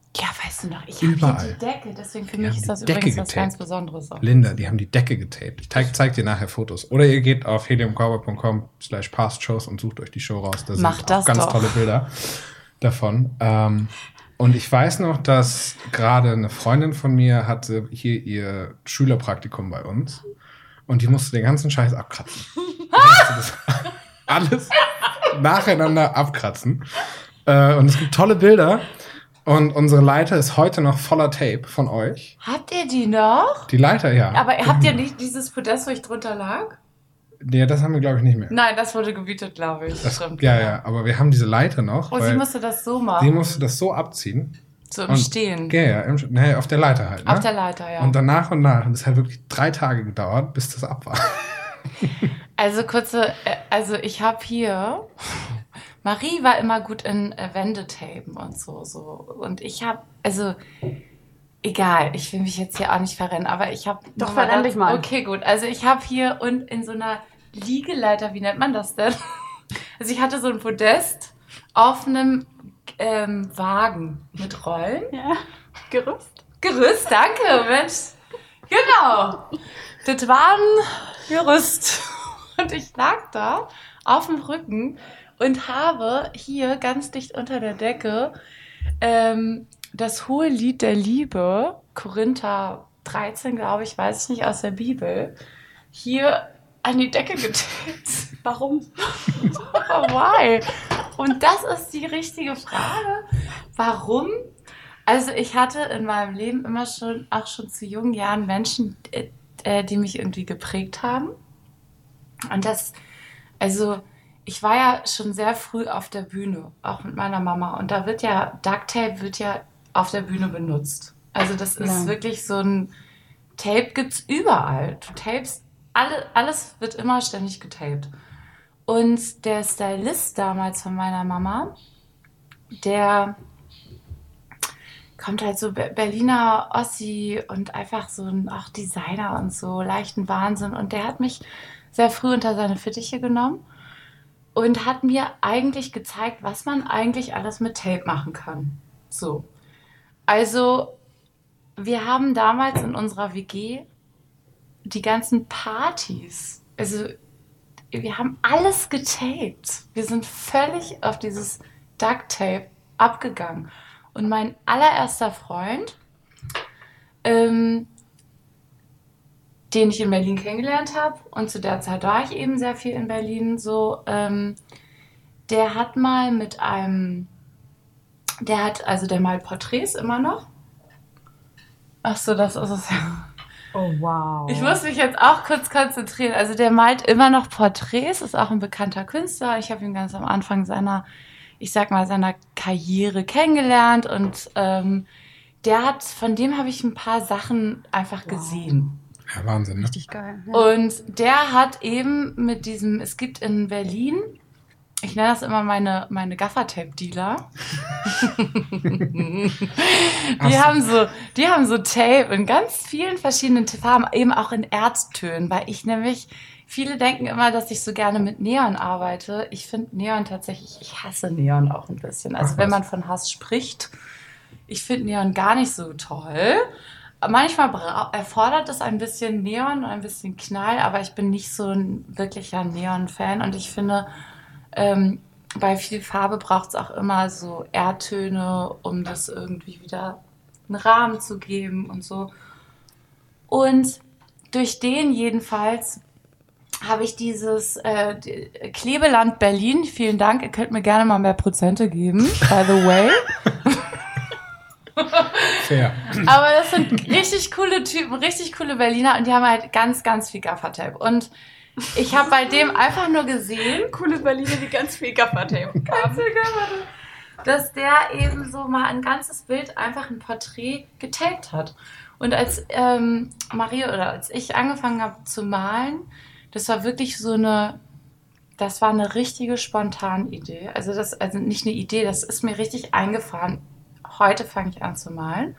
S4: Du noch, ich habe die Decke, deswegen für
S2: Die
S4: mich ist das
S2: Decke
S4: übrigens was
S2: getaped.
S4: ganz Besonderes. Auch.
S2: Linda, die haben die Decke getaped. Ich zeig, zeig dir nachher Fotos. Oder ihr geht auf heliumcowboy.com slash pastshows und sucht euch die Show raus. Da sind
S4: Macht das
S2: auch ganz
S4: doch.
S2: tolle Bilder davon. Ähm, und ich weiß noch, dass gerade eine Freundin von mir hatte hier ihr Schülerpraktikum bei uns. Und die musste den ganzen Scheiß abkratzen. Alles nacheinander abkratzen. Äh, und es gibt tolle Bilder. Und unsere Leiter ist heute noch voller Tape von euch.
S4: Habt ihr die noch?
S2: Die Leiter, ja.
S4: Aber habt ihr nicht dieses Podest, wo ich drunter lag?
S2: Nee, das haben wir, glaube ich, nicht mehr.
S4: Nein, das wurde gebietet, glaube ich.
S2: Das,
S4: Stimmt.
S2: ja, ja, aber wir haben diese Leiter noch.
S4: Und
S2: weil
S4: sie musste das so
S2: sie
S4: machen.
S2: musste das so abziehen.
S4: so im
S2: und-
S4: Stehen.
S2: Ja, ja, im, nee, auf der Leiter halt. Ne?
S4: Auf der Leiter, ja.
S2: Und dann nach und nach. Und es hat wirklich drei Tage gedauert, bis das ab war.
S4: Also kurze, äh, also ich habe hier, Marie war immer gut in äh, Wendetapen und so, so. Und ich habe, also egal, ich will mich jetzt hier auch nicht verrennen, aber ich habe
S3: Doch, verrenn dich mal.
S4: Okay, gut. Also ich habe hier und in so einer Liegeleiter, wie nennt man das denn? Also ich hatte so ein Podest auf einem ähm, Wagen mit Rollen.
S3: Ja. Gerüst?
S4: Gerüst, danke, Mensch. Genau. Das war ein Gerüst. Und ich lag da auf dem Rücken und habe hier ganz dicht unter der Decke ähm, das hohe Lied der Liebe, Korinther 13, glaube ich, weiß ich nicht, aus der Bibel, hier an die Decke getippt.
S3: Warum?
S4: Why? Und das ist die richtige Frage. Warum? Also ich hatte in meinem Leben immer schon, auch schon zu jungen Jahren Menschen, äh, äh, die mich irgendwie geprägt haben. Und das, also ich war ja schon sehr früh auf der Bühne, auch mit meiner Mama. Und da wird ja, Duct Tape wird ja auf der Bühne benutzt. Also das ist
S3: Ja.
S4: wirklich so ein Tape gibt's überall. Du tapest, alle, alles wird immer ständig getaped. Und der Stylist damals von meiner Mama, der kommt halt so Be- Berliner Ossi und einfach so ein auch Designer und so leichten Wahnsinn. Und der hat mich sehr früh unter seine Fittiche genommen und hat mir eigentlich gezeigt, was man eigentlich alles mit Tape machen kann. So. Also, wir haben damals in unserer WG die ganzen Partys, also wir haben alles getaped. Wir sind völlig auf dieses Duct Tape abgegangen. Und mein allererster Freund, ähm, den ich in Berlin kennengelernt habe. Und zu der Zeit war ich eben sehr viel in Berlin. So, ähm, der hat mal mit einem, der hat, also der malt Porträts immer noch. Ach so, das ist es ja.
S3: Oh, wow.
S4: Ich muss mich jetzt auch kurz konzentrieren. Also der malt immer noch Porträts, ist auch ein bekannter Künstler. Ich habe ihn ganz am Anfang seiner, ich sag mal, seiner Karriere kennengelernt und ähm, der hat, von dem habe ich ein paar Sachen einfach gesehen.
S2: Ja, Wahnsinn, ne?
S3: Richtig geil. Ja.
S4: Und der hat eben mit diesem, es gibt in Berlin, ich nenne das immer meine, meine Gaffertape-Dealer. die,
S2: so.
S4: haben so, die haben so Tape in ganz vielen verschiedenen Farben, eben auch in Erztönen, weil ich nämlich, viele denken immer, dass ich so gerne mit Neon arbeite. Ich finde Neon tatsächlich, ich hasse Neon auch ein bisschen. Also
S2: Ach,
S4: wenn man von Hass spricht, ich finde Neon gar nicht so toll. Manchmal erfordert es ein bisschen Neon, ein bisschen Knall, aber ich bin nicht so ein wirklicher Neon-Fan und ich finde, ähm, bei viel Farbe braucht es auch immer so Erdtöne, um das irgendwie wieder einen Rahmen zu geben und so. Und durch den jedenfalls habe ich dieses äh, Klebeland Berlin, vielen Dank, ihr könnt mir gerne mal mehr Prozente geben, by the way.
S2: Fair.
S4: Aber das sind richtig coole Typen, richtig coole Berliner und die haben halt ganz, ganz viel Gaffertape. Und ich habe bei dem einfach nur gesehen,
S3: coole Berliner, die ganz viel Gaffertape
S4: ganz viel Gaffertape, dass der eben so mal ein ganzes Bild, einfach ein Porträt getaped hat. Und als ähm, Maria oder als ich angefangen habe zu malen, das war wirklich so eine, das war eine richtige spontane Idee. Also das, also nicht eine Idee, das ist mir richtig eingefahren. Heute fange ich an zu malen.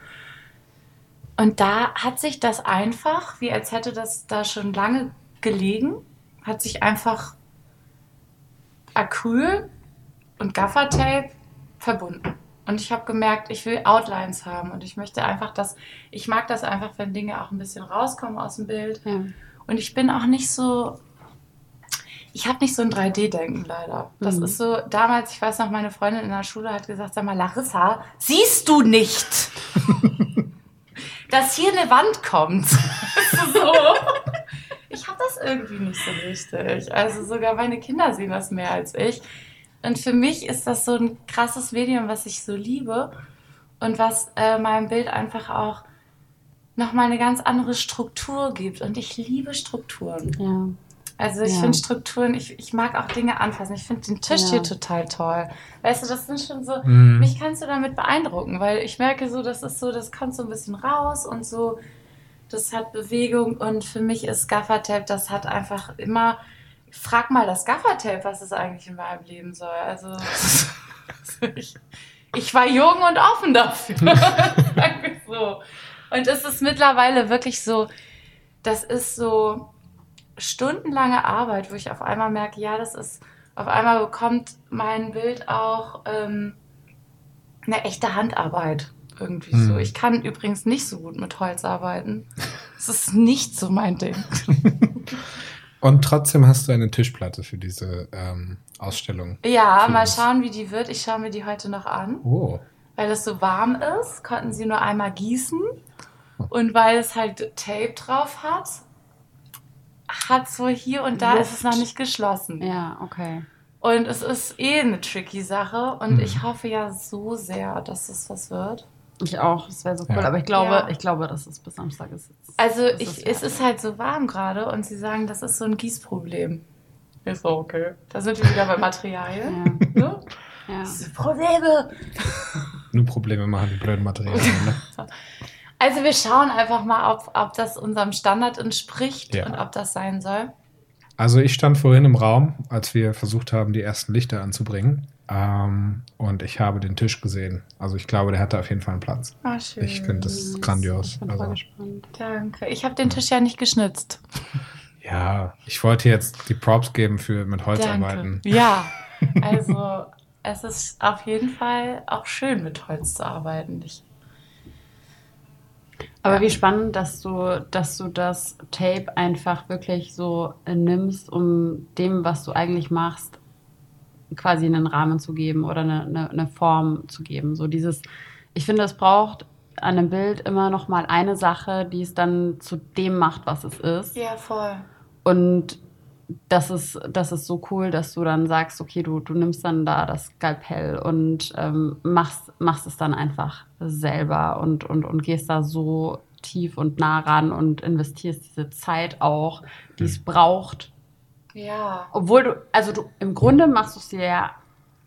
S4: Und da hat sich das einfach, wie als hätte das da schon lange gelegen, hat sich einfach Acryl und Gaffertape verbunden. Und ich habe gemerkt, ich will Outlines haben und ich möchte einfach, dass ich mag das einfach, wenn Dinge auch ein bisschen rauskommen aus dem Bild.
S3: Ja.
S4: Und ich bin auch nicht so, ich habe nicht so ein 3D-Denken leider. Das
S3: Mhm.
S4: ist so, damals, ich weiß noch, meine Freundin in der Schule hat gesagt, sag mal, Larissa, siehst du nicht, dass hier eine Wand kommt? So. Ich habe das irgendwie nicht so richtig. Also sogar meine Kinder sehen das mehr als ich. Und für mich ist das so ein krasses Medium, was ich so liebe und was äh, meinem Bild einfach auch nochmal eine ganz andere Struktur gibt. Und ich liebe Strukturen.
S3: Ja.
S4: Also ich
S3: Ja.
S4: finde Strukturen, ich, ich mag auch Dinge anfassen. Ich finde den Tisch
S3: Ja.
S4: hier total toll. Weißt du, das sind schon so,
S2: Mhm.
S4: mich kannst du damit beeindrucken, weil ich merke so, das ist so, das kommt so ein bisschen raus und so, das hat Bewegung und für mich ist Gaffertape, das hat einfach immer, frag mal das Gaffertape, was es eigentlich in meinem Leben soll. Also ich, ich war jung und offen dafür. So. Und es ist mittlerweile wirklich so, das ist so stundenlange Arbeit, wo ich auf einmal merke, ja, das ist, auf einmal bekommt mein Bild auch ähm, eine echte Handarbeit irgendwie so.
S2: Hm.
S4: Ich kann übrigens nicht so gut mit Holz arbeiten. Es ist nicht so mein Ding.
S2: Und trotzdem hast du eine Tischplatte für diese ähm, Ausstellung.
S4: Ja,
S2: Für
S4: mal
S2: uns.
S4: schauen, wie die wird. Ich schaue mir die heute noch an.
S2: Oh.
S4: Weil es so warm ist, konnten sie nur einmal gießen. Und weil es halt Tape drauf hat, hat so hier und da ist es noch nicht geschlossen.
S3: Ja, okay.
S4: Und es ist eh eine tricky Sache. Und
S2: Mhm.
S4: ich hoffe ja so sehr, dass es was wird.
S3: Ich auch, das wäre so cool.
S2: Ja.
S3: Aber ich glaube,
S4: Ja.
S3: ich glaube, dass es bis Samstag ist.
S4: Also
S3: Das
S4: ich,
S3: ist
S4: es ist halt so warm gerade und sie sagen, das ist so ein Gießproblem. Ist so okay. Da sind wir wieder bei Materialien.
S3: Ja,
S4: Ne?
S3: ja.
S4: Diese Probleme.
S2: Nur Probleme machen die blöden Materialien. Ne?
S4: Also wir schauen einfach mal, ob, ob das unserem Standard entspricht
S2: Ja.
S4: und ob das sein soll.
S2: Also ich stand vorhin im Raum, als wir versucht haben, die ersten Lichter anzubringen. Ähm, und ich habe den Tisch gesehen. Also ich glaube, der hatte auf jeden Fall einen Platz.
S4: Ah, schön.
S2: Ich finde das grandios.
S3: Ich bin
S2: Also,
S3: voll gespannt.
S4: Danke. Ich habe den Tisch ja nicht geschnitzt.
S2: ja, ich wollte jetzt die Props geben für mit Holz arbeiten.
S4: Danke. Ja, also es ist auf jeden Fall auch schön, mit Holz zu arbeiten. Ich,
S3: Aber
S4: Ja.
S3: wie spannend, dass du, dass du das Tape einfach wirklich so äh, nimmst, um dem, was du eigentlich machst, quasi einen Rahmen zu geben oder eine, eine, eine Form zu geben. So dieses, ich finde, es braucht an einem Bild immer noch mal eine Sache, die es dann zu dem macht, was es ist.
S4: Ja, voll.
S3: Und das ist, das ist so cool, dass du dann sagst, okay, du, du nimmst dann da das Skalpell und ähm, machst, machst es dann einfach selber und, und, und gehst da so tief und nah ran und investierst diese Zeit auch, die es braucht.
S4: Ja.
S3: Obwohl du, also du, im Grunde machst du es dir ja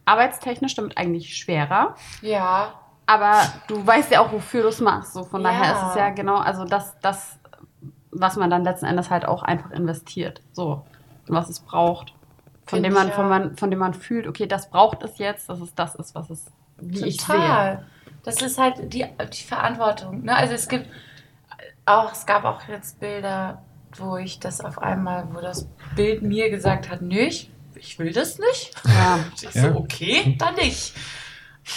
S3: arbeitstechnisch damit eigentlich schwerer.
S4: Ja.
S3: Aber du weißt ja auch, wofür du es machst. So von
S4: Ja.
S3: daher ist es ja genau, also das, das, was man dann letzten Endes halt auch einfach investiert. So, was es braucht. Von
S4: Find
S3: dem man,
S4: ich,
S3: von
S4: ja.
S3: man, von dem man fühlt, okay, das braucht es jetzt, dass es das ist, was es, wie ich sehe.
S4: Total. Das ist halt die, die Verantwortung. Ne? Also es gibt auch, es gab auch jetzt Bilder, wo ich das auf einmal, wo das Bild mir gesagt hat, nö, ich, ich will das nicht.
S3: Ja.
S4: Ich
S2: Ja.
S4: so, okay, dann nicht.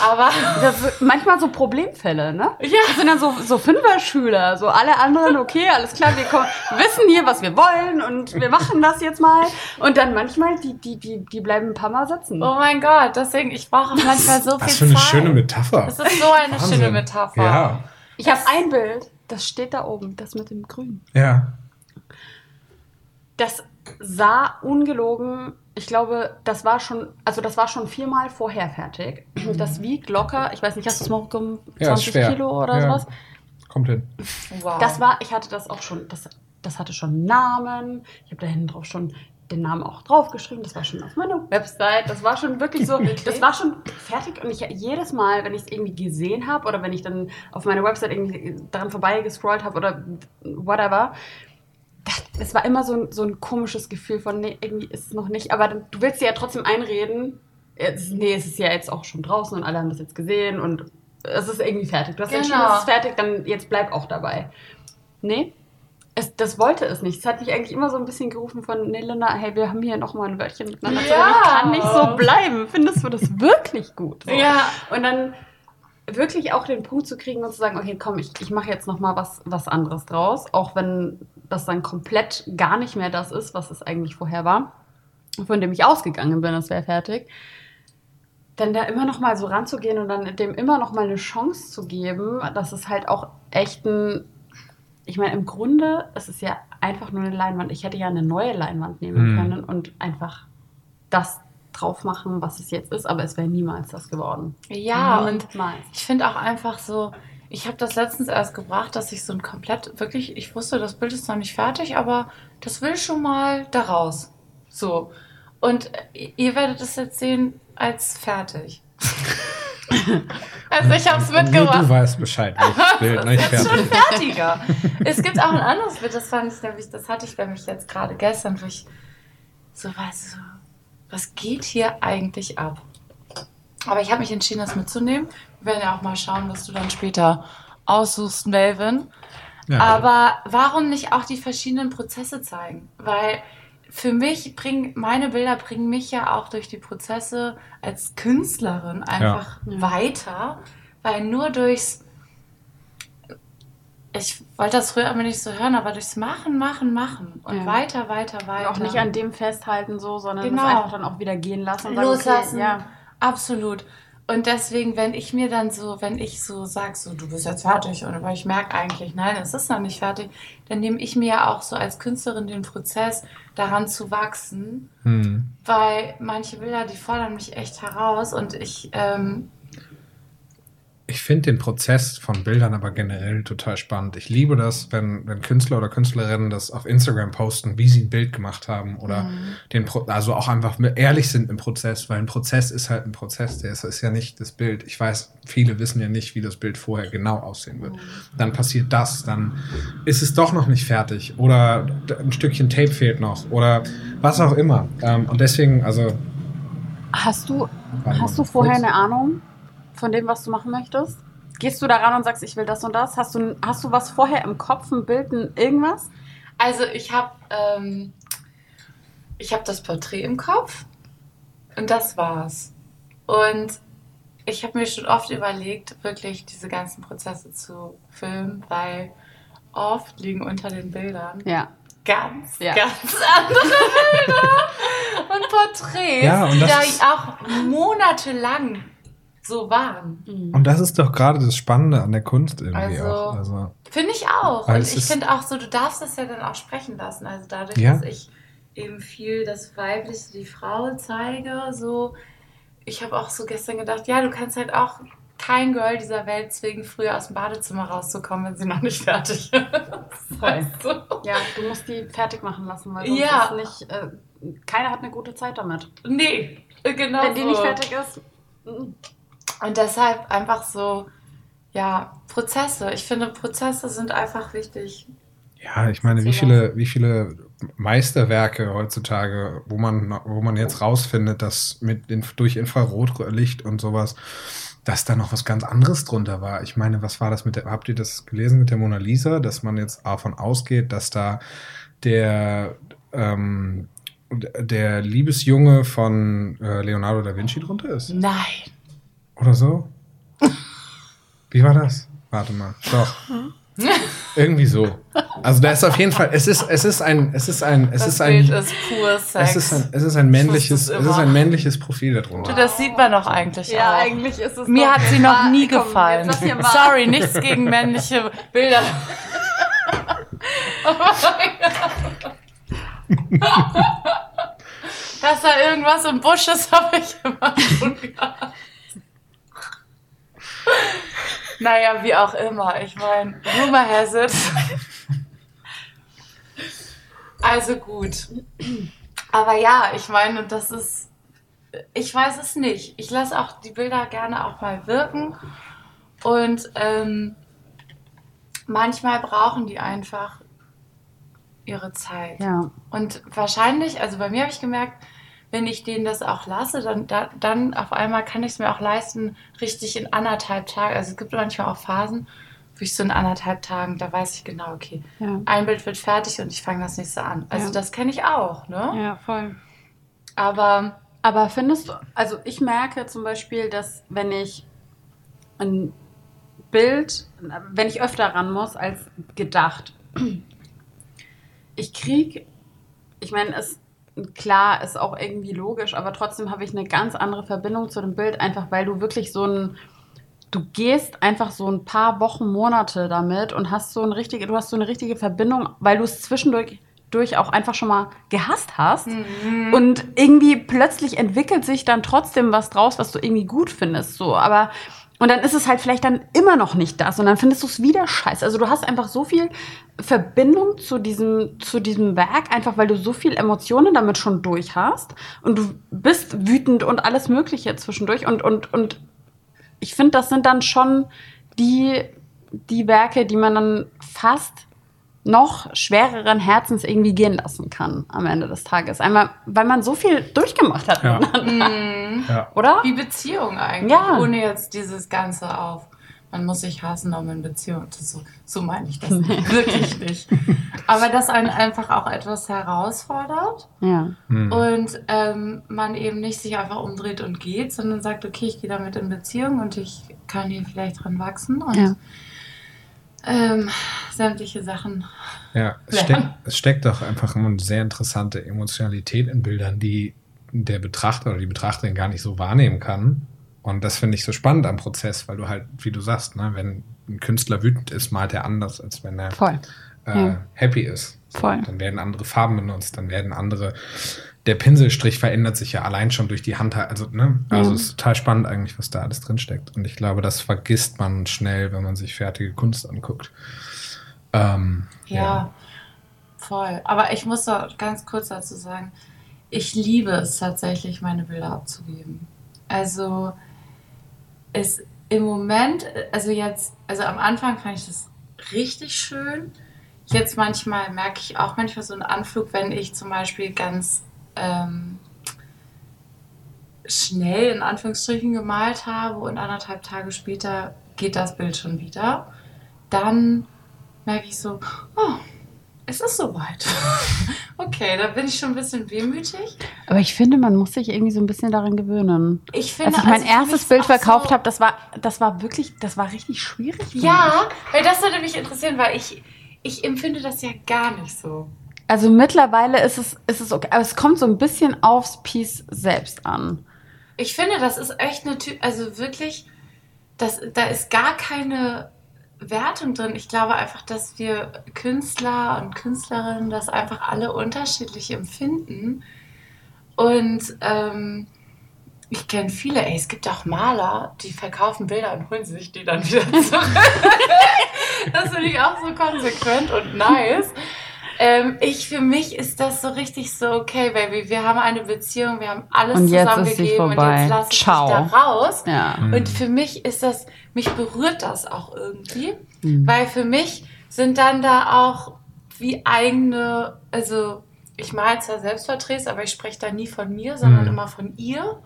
S4: Aber
S3: Das sind manchmal so Problemfälle, ne?
S4: ja,
S3: Das sind dann so, so Fünfer-Schüler, so alle anderen, okay, alles klar, wir kommen, wissen hier, was wir wollen und wir machen das jetzt mal. Und dann manchmal, die, die, die, die bleiben ein paar Mal sitzen.
S4: oh mein Gott, deswegen, ich brauche manchmal so viel
S2: Was für eine
S4: Zeit.
S2: schöne Metapher.
S4: Das ist so eine
S2: Wahnsinn.
S4: schöne Metapher.
S2: Ja,
S3: Ich habe ein Bild, das steht da oben, das mit dem Grün.
S2: ja.
S3: Das sah ungelogen, ich glaube, das war schon, also das war schon viermal vorher fertig. Das wiegt locker, ich weiß nicht, hast du es mal hochgekommen?
S2: Ja, ist
S3: 20
S2: schwer.
S3: Kilo oder
S2: Ja.
S3: sowas?
S2: Kommt hin.
S4: Wow.
S3: Das war, ich hatte das auch schon, das, das hatte schon einen Namen. Ich habe da hinten drauf schon den Namen auch draufgeschrieben. Das war schon auf meiner Website. Das war schon wirklich so, das war schon fertig. Und ich jedes Mal, wenn ich es irgendwie gesehen habe oder wenn ich dann auf meiner Website irgendwie daran vorbei gescrollt habe oder whatever, es war immer so ein, so ein komisches Gefühl von, nee, irgendwie ist es noch nicht. Aber dann, du willst dir ja trotzdem einreden, jetzt, nee, es ist ja jetzt auch schon draußen und alle haben das jetzt gesehen und es ist irgendwie fertig. Du hast entschieden,
S4: Genau.
S3: es ist fertig, dann jetzt bleib auch dabei. Nee, es, das wollte es nicht. Es hat mich eigentlich immer so ein bisschen gerufen von, nee, Linda, hey, wir haben hier nochmal ein Wörtchen miteinander.
S4: Ja.
S3: reden. Ich kann nicht so bleiben. Findest du das wirklich gut? So.
S4: Ja.
S3: Und dann wirklich auch den Punkt zu kriegen und zu sagen, okay, komm, ich, ich mache jetzt nochmal was, was anderes draus. Auch wenn das dann komplett gar nicht mehr das ist, was es eigentlich vorher war. Von dem ich ausgegangen bin, das wäre fertig. Dann da immer noch mal so ranzugehen und dann dem immer noch mal eine Chance zu geben, das ist halt auch echt ein ich meine, im Grunde ist es ja einfach nur eine Leinwand. Ich hätte ja eine neue Leinwand nehmen
S2: Mhm.
S3: können und einfach das drauf machen, was es jetzt ist, aber es wäre niemals das geworden.
S4: Ja, und
S3: niemals.
S4: Ich finde auch einfach so, ich habe das letztens erst gebracht, dass ich so ein komplett, wirklich, ich wusste, das Bild ist noch nicht fertig, aber das will schon mal da raus. So. Und ihr werdet es jetzt sehen als fertig. also ich habe es mitgebracht.
S2: du weißt Bescheid, welches Bild nicht
S4: ist schon
S2: fertig ist.
S4: fertiger. es gibt auch ein anderes Bild, das fand ich nämlich, das hatte ich nämlich jetzt gerade gestern, wo ich so war, so, was geht hier eigentlich ab? Aber ich habe mich entschieden, das mitzunehmen. Wir werden ja auch mal schauen, was du dann später aussuchst, Melvin.
S2: Ja.
S4: Aber warum nicht auch die verschiedenen Prozesse zeigen? Weil für mich bringen, meine Bilder bringen mich ja auch durch die Prozesse als Künstlerin einfach
S3: Ja.
S4: weiter, weil nur durchs, ich wollte das früher immer nicht so hören, aber durchs Machen, Machen, Machen und
S3: Ja.
S4: weiter, weiter,
S3: Und
S4: weiter.
S3: auch nicht an dem festhalten so, sondern
S4: Genau.
S3: einfach dann auch wieder gehen lassen und sagen,
S4: loslassen.
S3: okay, ja.
S4: Absolut. Und deswegen, wenn ich mir dann so, wenn ich so sag, so du bist jetzt fertig, und aber ich merke eigentlich, nein, es ist noch nicht fertig, dann nehme ich mir ja auch so als Künstlerin den Prozess, daran zu wachsen,
S2: Hm.
S4: weil manche Bilder, die fordern mich echt heraus und ich, ähm,
S2: Ich finde den Prozess von Bildern aber generell total spannend. Ich liebe das, wenn, wenn Künstler oder Künstlerinnen das auf Instagram posten, wie sie ein Bild gemacht haben oder den Pro also auch einfach ehrlich sind im Prozess, weil ein Prozess ist halt ein Prozess, der ist, ist ja nicht das Bild. Ich weiß, viele wissen ja nicht, wie das Bild vorher genau aussehen wird. Dann passiert das, dann ist es doch noch nicht fertig oder ein Stückchen Tape fehlt noch oder was auch immer. Ähm, und deswegen, also
S3: Hast du, hast du vorher eine Ahnung von dem, was du machen möchtest? Gehst du daran und sagst, ich will das und das? Hast du, hast du was vorher im Kopf, ein Bild, ein irgendwas?
S4: also ich habe, ähm, ich habe das Porträt im Kopf und das war's. Und ich habe mir schon oft überlegt, wirklich diese ganzen Prozesse zu filmen, weil oft liegen unter den Bildern
S3: Ja.
S4: ganz,
S3: Ja.
S4: ganz andere Bilder und Porträts,
S2: Ja, und
S4: die da auch monatelang so waren.
S2: Und das ist doch gerade das Spannende an der Kunst irgendwie
S4: Also-
S2: auch. Also,
S4: Finde ich auch. Und ich finde auch so, du darfst das ja dann auch sprechen lassen. Also dadurch,
S2: Ja.
S4: dass ich eben viel das Weibliche, die Frau zeige, so. Ich habe auch so gestern gedacht, ja, du kannst halt auch kein Girl dieser Welt zwingen, früher aus dem Badezimmer rauszukommen, wenn sie noch nicht fertig ist. Weißt du?
S3: Ja, du musst die fertig machen lassen, weil sonst
S4: Ja.
S3: ist nicht. Äh, keiner hat eine gute Zeit damit.
S4: Nee, genau.
S3: Wenn die
S4: so.
S3: nicht fertig ist.
S4: Und deshalb einfach so, ja, Prozesse. Ich finde, Prozesse sind einfach wichtig.
S2: ja, ich meine, wie viele, wie viele Meisterwerke heutzutage, wo man, wo man jetzt rausfindet, dass mit durch Infrarotlicht und sowas, dass da noch was ganz anderes drunter war. Ich meine, was war das mit der, habt ihr das gelesen mit der Mona Lisa, dass man jetzt davon ausgeht, dass da der, ähm, der Liebesjunge von äh, Leonardo da Vinci drunter ist?
S4: Nein.
S2: Oder so? Wie war das? Warte mal. Doch. Irgendwie so. Also da ist auf jeden Fall, es ist, es ist ein, es ist ein, es
S4: das
S2: ist ein,
S4: Bild ist pur Sex.
S2: es ist ein, es ist ein männliches,
S4: es
S2: ist ein männliches Profil
S4: Du,
S2: darunter.
S4: das sieht man doch eigentlich
S3: Ja,
S4: auch.
S3: eigentlich ist es.
S4: Mir hat sie noch nie
S3: komm,
S4: gefallen. Sorry, nichts gegen männliche Bilder. Dass da irgendwas im Busch ist, habe ich immer schon gehabt. Naja, wie auch immer. Ich meine, Rumor has it. Also gut. Aber ja, ich meine, das ist. Ich weiß es nicht. Ich lasse auch die Bilder gerne auch mal wirken. Und ähm, manchmal brauchen die einfach ihre Zeit.
S3: Ja.
S4: Und wahrscheinlich, also bei mir habe ich gemerkt, wenn ich denen das auch lasse, dann, da, dann auf einmal kann ich es mir auch leisten, richtig in anderthalb Tagen. Also es gibt manchmal auch Phasen, wo ich so in anderthalb Tagen, da weiß ich genau, okay,
S3: Ja.
S4: ein Bild wird fertig und ich fange das nächste an. Also
S3: Ja.
S4: das kenne ich auch, ne?
S3: ja, voll.
S4: Aber
S3: Aber findest du, also ich merke zum Beispiel, dass wenn ich ein Bild, wenn ich öfter ran muss als gedacht, ich krieg, ich meine, es klar ist auch irgendwie logisch, aber trotzdem habe ich eine ganz andere Verbindung zu dem Bild, einfach weil du wirklich so ein, du gehst einfach so ein paar Wochen, Monate damit und hast so eine richtige, du hast so eine richtige Verbindung, weil du es zwischendurch durch auch einfach schon mal gehasst hast. Und irgendwie plötzlich entwickelt sich dann trotzdem was draus, was du irgendwie gut findest. So, aber und dann ist es halt vielleicht dann immer noch nicht das und dann findest du es wieder scheiße. Also du hast einfach so viel Verbindung zu diesem, zu diesem Werk, einfach weil du so viel Emotionen damit schon durch hast und du bist wütend und alles Mögliche zwischendurch und, und, und ich finde, das sind dann schon die, die Werke, die man dann fast noch schwereren Herzens irgendwie gehen lassen kann am Ende des Tages. Einmal, weil man so viel durchgemacht hat
S2: Ja.
S3: miteinander,
S4: mh,
S2: Ja.
S3: oder?
S4: wie Beziehung eigentlich,
S3: Ja.
S4: ohne jetzt dieses Ganze auf. Man muss sich hassen, um in Beziehung zu. So, so meine ich das nicht. wirklich nicht. Aber dass einen einfach auch etwas herausfordert
S3: Ja.
S2: Hm.
S4: und ähm, man eben nicht sich einfach umdreht und geht, sondern sagt, okay, ich gehe damit in Beziehung und ich kann hier vielleicht dran wachsen und
S3: Ja.
S4: Ähm, sämtliche Sachen.
S2: Ja, es,
S4: Ja.
S2: steckt, es steckt doch einfach immer eine sehr interessante Emotionalität in Bildern, die der Betrachter oder die Betrachterin gar nicht so wahrnehmen kann. Und das finde ich so spannend am Prozess, weil du halt, wie du sagst, ne, wenn ein Künstler wütend ist, malt er anders, als wenn er
S3: Voll.
S2: äh,
S3: Ja.
S2: happy ist.
S3: Voll.
S2: Dann werden andere Farben benutzt, dann werden andere. Der Pinselstrich verändert sich ja allein schon durch die Hand. Also, ne? Also
S3: Ja.
S2: es ist total spannend eigentlich, was da alles drinsteckt. Und ich glaube, das vergisst man schnell, wenn man sich fertige Kunst anguckt. Ähm,
S4: Ja, voll. Aber ich muss doch ganz kurz dazu sagen, ich liebe es tatsächlich, meine Bilder abzugeben. Also es im Moment, also jetzt, also am Anfang fand ich das richtig schön. Jetzt manchmal merke ich auch manchmal so einen Anflug, wenn ich zum Beispiel ganz ähm, schnell in Anführungsstrichen gemalt habe und anderthalb Tage später geht das Bild schon wieder. Dann merke ich so, oh, es ist soweit. okay, da bin ich schon ein bisschen wehmütig.
S3: Aber ich finde, man muss sich irgendwie so ein bisschen daran gewöhnen.
S4: Ich finde,
S3: Als ich mein
S4: also
S3: erstes Bild verkauft
S4: so-
S3: habe, das war, das war wirklich, das war richtig schwierig. mich.
S4: Ja, weil das würde mich interessieren, weil ich, ich empfinde das ja gar nicht so.
S3: Also mittlerweile ist es, ist es okay, aber es kommt so ein bisschen aufs Piece selbst an.
S4: Ich finde, das ist echt eine Typ, also wirklich, das, da ist gar keine Wertung drin. Ich glaube einfach, dass wir Künstler und Künstlerinnen das einfach alle unterschiedlich empfinden. Und ähm, ich kenne viele, ey, es gibt auch Maler, die verkaufen Bilder und holen sich die dann wieder zurück. das finde ich auch so konsequent und nice. Ähm, ich, für mich ist das so richtig so, okay, Baby, wir haben eine Beziehung, wir haben alles
S3: Und
S4: zusammengegeben und jetzt lass ich
S3: Ciao.
S4: dich da raus.
S3: Ja.
S4: Und für mich ist das, mich berührt das auch irgendwie,
S3: Mhm.
S4: weil für mich sind dann da auch wie eigene, also ich mal zwar Selbstverträge, aber ich spreche da nie von mir, sondern
S2: Mhm.
S4: immer von ihr.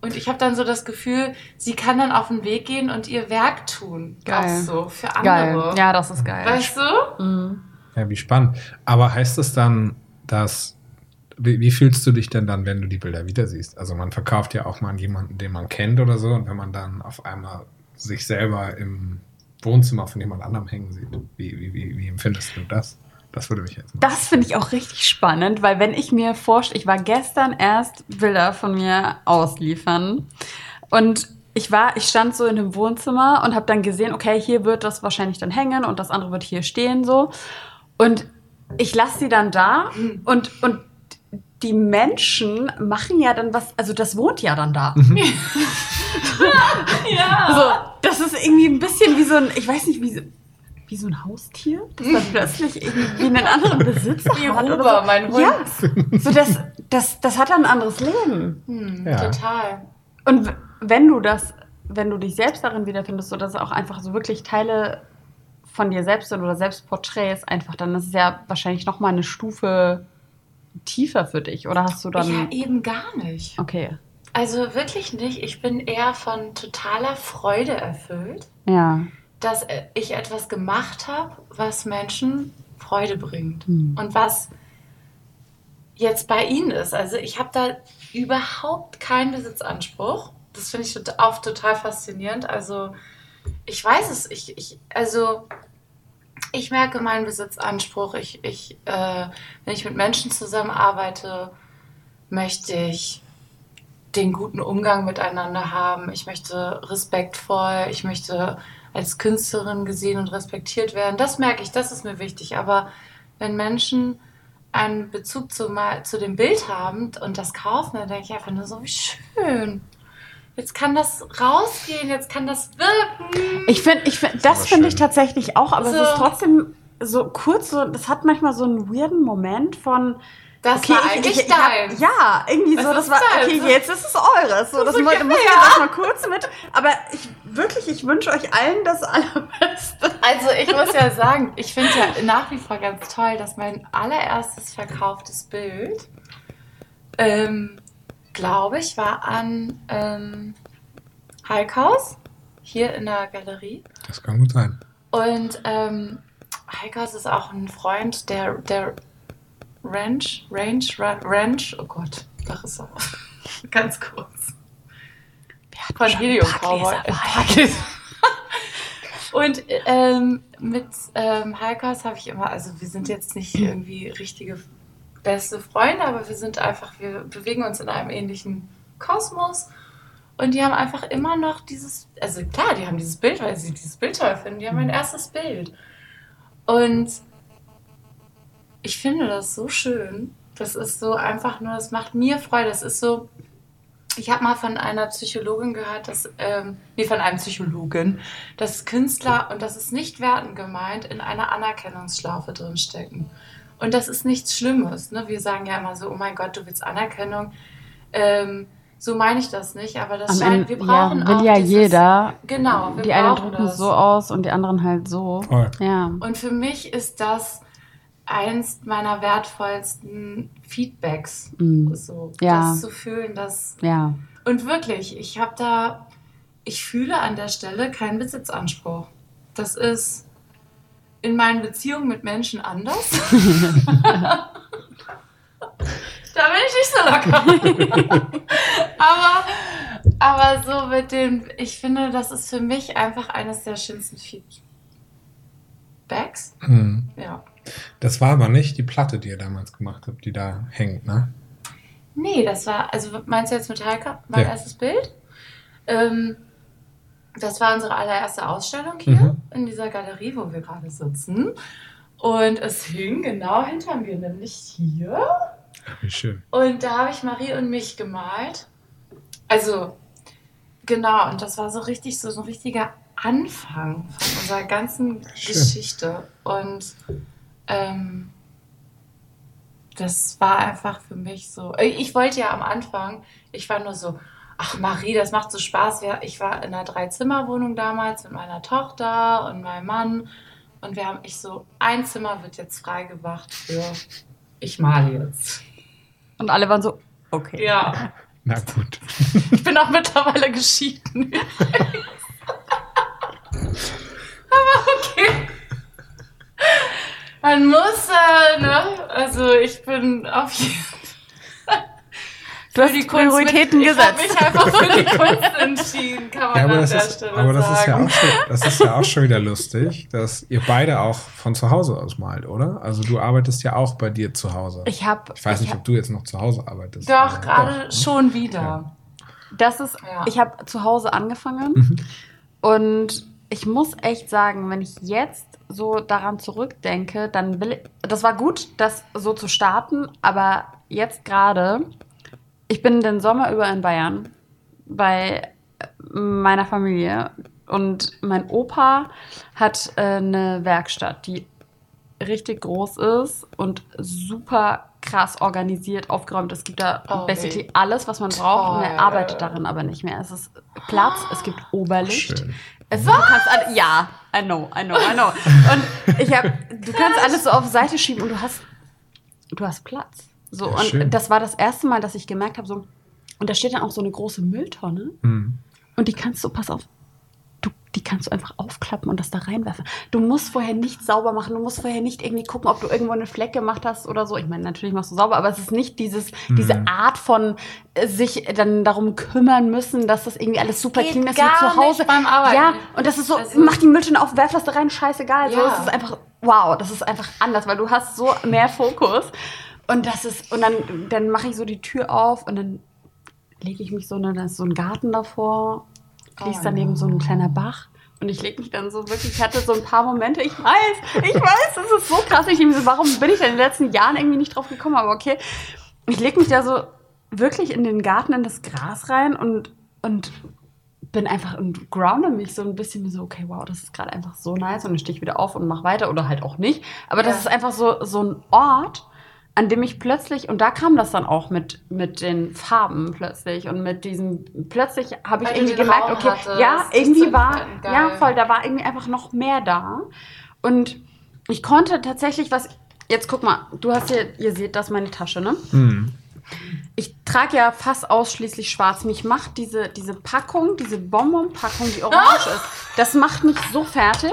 S4: Und ich habe dann so das Gefühl, sie kann dann auf den Weg gehen und ihr Werk tun.
S3: Geil.
S4: Auch so für
S3: Geil.
S4: andere.
S3: Ja, das ist geil.
S4: Weißt du?
S3: Mhm.
S2: Ja, wie spannend. Aber heißt es dann, dass. Wie, wie fühlst du dich denn dann, wenn du die Bilder wieder siehst? Also man verkauft ja auch mal an jemanden, den man kennt oder so, und wenn man dann auf einmal sich selber im Wohnzimmer von jemand anderem hängen sieht, wie, wie, wie, wie empfindest du das? Das würde mich jetzt mal.
S3: Das finde ich auch richtig spannend, weil wenn ich mir vorstelle, ich war gestern erst Bilder von mir ausliefern und ich war, ich stand so in dem Wohnzimmer und habe dann gesehen, okay, hier wird das wahrscheinlich dann hängen und das andere wird hier stehen so und ich lasse sie dann da und und die Menschen machen ja dann was, also das wohnt ja dann da.
S4: Ja.
S3: So, das ist irgendwie ein bisschen wie so ein, ich weiß nicht, wie so, wie so ein Haustier, das dann plötzlich irgendwie einen anderen Besitzer
S4: Wie
S3: hat. oder
S4: Ruber,
S3: so.
S4: mein Hund.
S3: Ja, so das, das, das hat dann ein anderes Leben.
S4: Hm,
S2: Ja.
S4: Total.
S3: Und wenn du das, wenn du dich selbst darin wiederfindest, so dass es auch einfach so wirklich Teile von dir selbst sind oder Selbstporträts einfach, dann ist es ja wahrscheinlich noch mal eine Stufe tiefer für dich. Oder hast du dann?
S4: Ja, eben gar nicht.
S3: Okay.
S4: Also wirklich nicht. Ich bin eher von totaler Freude erfüllt,
S3: Ja.
S4: dass äh, ich etwas gemacht habe, was Menschen Freude bringt.
S3: Hm.
S4: Und was jetzt bei Ihnen ist. Also ich habe da überhaupt keinen Besitzanspruch. Das finde ich auch total faszinierend. Also ich weiß es, ich, ich also ich merke meinen Besitzanspruch. Ich, ich, äh, wenn ich mit Menschen zusammenarbeite, möchte ich den guten Umgang miteinander haben. Ich möchte respektvoll, ich möchte als Künstlerin gesehen und respektiert werden. Das merke ich, das ist mir wichtig. Aber wenn Menschen einen Bezug zu, zu dem Bild haben und das kaufen, dann denke ich einfach nur so, wie schön. Jetzt kann das rausgehen, jetzt kann das wirken.
S3: Ich finde, ich find,
S2: aber
S3: das finde ich tatsächlich auch, aber
S4: So.
S3: es ist trotzdem so kurz, so, das hat manchmal so einen weirden Moment von.
S4: Das war eigentlich
S3: hab-
S4: deins.
S3: ja, irgendwie
S4: Es
S3: so, das war,
S4: deins.
S3: okay, jetzt ist es eures. So, das
S4: ist
S3: muss,
S4: okay,
S3: muss ich
S4: ja.
S3: das mal kurz mit. Aber ich wirklich, ich wünsche euch allen das Allerbeste.
S4: Also ich muss ja sagen, ich finde ja nach wie vor ganz toll, dass mein allererstes verkauftes Bild, ähm, glaube ich, war an ähm, Heikhaus, hier in der Galerie.
S2: Das kann gut sein.
S4: Und ähm, Heikhaus ist auch ein Freund der, der Ranch, Range, Ra- Ranch, oh Gott, da ist er. Ganz kurz. Von Helio Cowboy. Und ähm, mit ähm, Heikhaus habe ich immer, also wir sind jetzt nicht irgendwie richtige beste Freunde, aber wir sind einfach, wir bewegen uns in einem ähnlichen Kosmos. Und die haben einfach immer noch dieses, also klar, die haben dieses Bild, weil sie dieses Bild toll finden. Die haben mein erstes Bild. Und ich finde das so schön. Das ist so einfach nur, das macht mir Freude. Das ist so, ich habe mal von einer Psychologin gehört, dass, ähm, nee, von einem Psychologen, dass Künstler, und das ist nicht wertend gemeint, in einer Anerkennungsschlaufe drinstecken. Und das ist nichts Schlimmes. Ne? Wir sagen ja immer so, oh mein Gott, du willst Anerkennung. Ähm, so meine ich das nicht, aber das
S3: Am
S4: scheint,
S3: Ende
S4: wir brauchen
S3: ja, will
S4: auch
S3: ja
S4: dieses,
S3: jeder.
S4: Genau, wir
S3: Die einen drücken
S4: das.
S3: so aus und die anderen halt so.
S2: Voll.
S3: Ja.
S4: Und für mich ist das eins meiner wertvollsten Feedbacks.
S3: Mhm.
S4: So,
S3: Ja.
S4: das zu fühlen, dass.
S3: Ja.
S4: Und wirklich, ich habe da, ich fühle an der Stelle keinen Besitzanspruch. Das ist in meinen Beziehungen mit Menschen anders. da bin ich nicht so locker. aber, aber so mit dem, ich finde, das ist für mich einfach eines der schönsten Feedbacks.
S2: Hm.
S4: Ja.
S2: Das war aber nicht die Platte, die ihr damals gemacht habt, die da hängt, ne?
S4: Nee, das war, also meinst du jetzt mit Heika, mein
S2: Ja.
S4: erstes Bild? Ähm, das war unsere allererste Ausstellung hier
S2: Mhm.
S4: in dieser Galerie, wo wir gerade sitzen. Und es hing genau hinter mir, nämlich hier.
S2: Wie schön.
S4: Und da habe ich Marie und mich gemalt. Also, genau, und das war so richtig, so, so ein richtiger Anfang von unserer ganzen
S2: Schön.
S4: Geschichte. Und ähm, das war einfach für mich so. äh, Ich wollte ja am Anfang, ich war nur so, ach Marie, das macht so Spaß. Ich war in einer Dreizimmerwohnung damals mit meiner Tochter und meinem Mann. Und wir haben, ich so, ein Zimmer wird jetzt frei gemacht für, ich male jetzt.
S3: Und alle waren so, okay.
S4: Ja,
S2: Na gut.
S4: ich bin auch mittlerweile geschieden. Aber okay. Man muss, äh, ne? Also ich bin auf jeden
S3: Du hast die Prioritäten
S4: mit,
S3: gesetzt.
S4: Ich habe mich einfach für die Kunst entschieden, kann man
S2: Ja, aber
S4: an
S2: das,
S4: der
S2: ist,
S4: Stelle
S2: aber das ist ja
S4: sagen.
S2: auch schon, das ist ja auch schon wieder lustig, dass ihr beide auch von zu Hause aus malt, oder? Also du arbeitest ja auch bei dir zu Hause.
S3: Ich habe.
S2: Ich weiß nicht, ob du jetzt noch zu Hause arbeitest.
S4: Doch, gerade
S2: doch, ne?
S4: schon wieder.
S3: Das ist,
S4: Ja.
S3: ich habe zu Hause angefangen
S2: Mhm.
S3: und ich muss echt sagen, wenn ich jetzt so daran zurückdenke, dann will ich, das war gut, das so zu starten, aber jetzt gerade, ich bin den Sommer über in Bayern bei meiner Familie und mein Opa hat äh, eine Werkstatt, die richtig groß ist und super krass organisiert, aufgeräumt. Es gibt da
S4: Oh,
S3: basically
S4: nee.
S3: alles, was man braucht und er arbeitet darin aber nicht mehr. Es ist Platz, es gibt Oberlicht.
S2: Schön.
S3: Es, du kannst alle, ja, I know, I know, I know. Und ich hab, du kannst alles so auf Seite schieben und du hast, du hast Platz. So,
S2: Ja,
S3: und
S2: schön.
S3: das war das erste Mal, dass ich gemerkt habe, so, und da steht dann auch so eine große Mülltonne
S2: Mhm.
S3: und die kannst du, pass auf, du, die kannst du einfach aufklappen und das da reinwerfen. Du musst vorher nicht sauber machen, du musst vorher nicht irgendwie gucken, ob du irgendwo eine Fleck gemacht hast oder so. Ich meine, natürlich machst du sauber, aber es ist nicht dieses, diese
S2: Mhm.
S3: Art von äh, sich dann darum kümmern müssen, dass das irgendwie alles super
S4: Geht
S3: clean ist
S4: gar
S3: wie zu Hause.
S4: nicht beim Arbeiten.
S3: Ja, und das ist so,
S4: Also-
S3: mach die Mülltonne auf, werf das da rein, scheißegal. So,
S4: Ja.
S3: es ist einfach, wow, das ist einfach anders, weil du hast so mehr Fokus. Und das ist, und dann, dann mache ich so die Tür auf und dann lege ich mich so, und dann ist so ein Garten davor, fließt
S4: Oh
S3: daneben so ein kleiner Bach. Und ich lege mich dann so wirklich, ich hatte so ein paar Momente, ich weiß, ich weiß, das ist so krass. Ich denke so, warum bin ich denn in den letzten Jahren irgendwie nicht drauf gekommen? Aber okay, ich lege mich da so wirklich in den Garten, in das Gras rein und, und bin einfach und grounde mich so ein bisschen so, okay, wow, das ist gerade einfach so nice. Und dann stehe ich wieder auf und mache weiter oder halt auch nicht. Aber das
S4: Ja.
S3: ist einfach so, so ein Ort, an dem ich plötzlich, und da kam das dann auch mit, mit den Farben plötzlich und mit diesem, plötzlich habe ich
S4: Weil
S3: irgendwie gemerkt,
S4: Raum
S3: okay,
S4: hattest,
S3: ja, irgendwie war,
S4: geil.
S3: ja, voll, da war irgendwie einfach noch mehr da. Und ich konnte tatsächlich was, jetzt guck mal, du hast hier, ihr seht das, meine Tasche, ne?
S2: Mhm.
S3: Ich trage ja fast ausschließlich schwarz. Mich macht diese, diese Packung, diese Bonbon-Packung, die orange ist, das macht mich so fertig.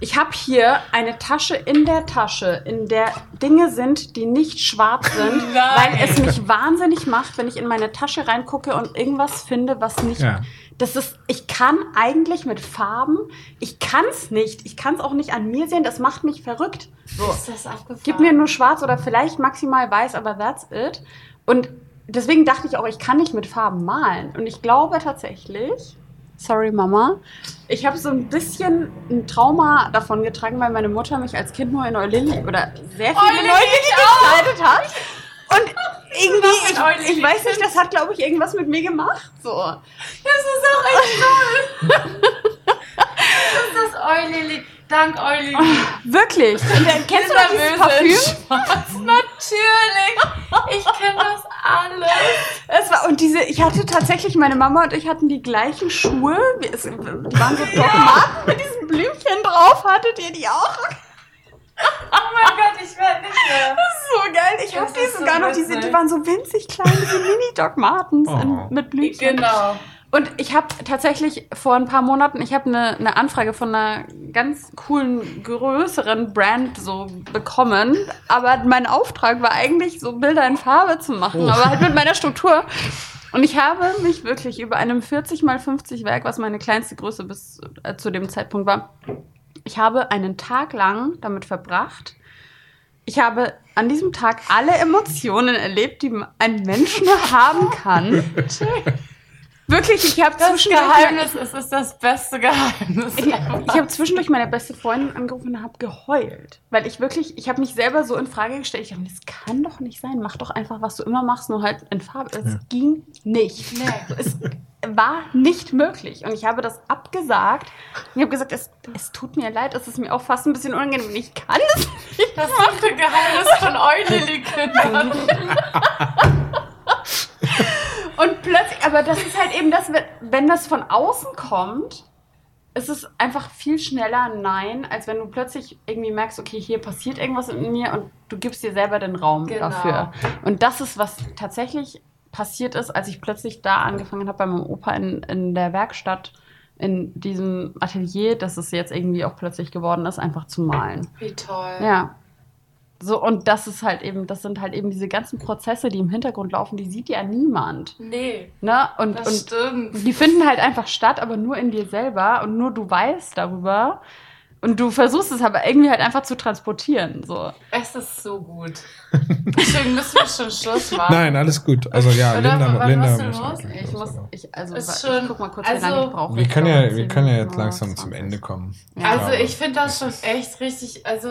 S3: Ich habe hier eine Tasche in der Tasche, in der Dinge sind, die nicht schwarz sind,
S4: Nein.
S3: weil es mich wahnsinnig macht, wenn ich in meine Tasche reingucke und irgendwas finde, was nicht.
S2: Ja.
S3: Das ist, ich kann eigentlich mit Farben, ich kann es nicht. Ich kann es auch nicht an mir sehen, das macht mich verrückt. So.
S4: Ist das abgefahren?
S3: Gib mir nur schwarz oder vielleicht maximal weiß, aber that's it. Und deswegen dachte ich auch, ich kann nicht mit Farben malen. Und ich glaube tatsächlich, sorry Mama, ich habe so ein bisschen ein Trauma davon getragen, weil meine Mutter mich als Kind nur in Eulili oder sehr viele
S4: Eulili
S3: Eulili gekleidet hat. Und irgendwie, ich, ich weiß nicht, das hat, glaube ich, irgendwas mit mir gemacht. So.
S4: Das ist auch echt toll. das ist Eulili. Dank Eulili.
S3: Wirklich. Und dann, kennst du dieses Parfüm?
S4: Natürlich. Ich kenne das alles.
S3: Es war, und diese, ich hatte tatsächlich, meine Mama und ich hatten die gleichen Schuhe. Es, die waren so Dogmaten mit diesem Blümchen drauf. Hattet ihr die auch?
S4: Oh mein Gott, ich werde nicht mehr.
S3: Das ist so geil. Ich habe
S4: Das
S3: die sogar noch, diese, die waren so winzig klein, diese Mini-Doc Martens
S2: Oh.
S3: mit Blümchen.
S4: Genau.
S3: Und ich habe tatsächlich vor ein paar Monaten, ich habe eine, eine Anfrage von einer ganz coolen, größeren Brand so bekommen. Aber mein Auftrag war eigentlich, so Bilder in Farbe zu machen,
S2: Oh.
S3: aber halt mit meiner Struktur. Und ich habe mich wirklich über einem 40 mal 50 Werk, was meine kleinste Größe bis äh, zu dem Zeitpunkt war, ich habe einen Tag lang damit verbracht, Ich habe an diesem Tag alle Emotionen erlebt, die ein Mensch nur haben kann. Wirklich, ich habe
S4: Das
S3: zwischendurch,
S4: Geheimnis ist, ist das beste Geheimnis.
S3: ich, ich habe zwischendurch meine beste Freundin angerufen und habe geheult, weil ich wirklich, ich habe mich selber so in Frage gestellt. Ich dachte, das kann doch nicht sein. Mach doch einfach, was du immer machst, nur halt in Farbe. Es ging nicht.
S4: Nee.
S3: Es war nicht möglich. Und ich habe das abgesagt. Ich habe gesagt, es, es tut mir leid, es ist mir auch fast ein bisschen unangenehm. Ich kann das nicht.
S4: Das siebte Geheimnis von euch, Lilly Kindern.
S3: Und plötzlich, aber das ist halt eben das, wenn das von außen kommt, ist es einfach viel schneller Nein, als wenn du plötzlich irgendwie merkst, okay, hier passiert irgendwas in mir und du gibst dir selber den Raum
S4: Genau.
S3: dafür. Und das ist, was tatsächlich passiert ist, als ich plötzlich da angefangen habe bei meinem Opa in, in der Werkstatt, in diesem Atelier, dass es jetzt irgendwie auch plötzlich geworden ist, einfach zu malen.
S4: Wie toll.
S3: Ja. So, und das ist halt eben, das sind halt eben diese ganzen Prozesse, die im Hintergrund laufen, die sieht ja niemand.
S4: Nee,
S3: Ne? Und,
S4: das
S3: und
S4: stimmt.
S3: die finden halt einfach statt, aber nur in dir selber und nur du weißt darüber. Und du versuchst es aber irgendwie halt einfach zu transportieren. So.
S4: Es ist so gut. Deswegen müssen wir schon Schluss machen.
S2: Nein, alles gut. Also ja,
S4: Oder
S2: Linda,
S4: wann
S2: Linda muss
S4: los?
S2: wirklich
S3: Ich muss, ich, also,
S4: Ist
S3: ich
S4: schon-
S3: guck mal kurz,
S4: also-
S3: wie lange ich brauche.
S2: Wir
S3: Ich
S2: können ja, wir können ja jetzt langsam zum
S3: 20.
S2: Ende kommen.
S3: Ja.
S4: Also ich finde das schon echt richtig, also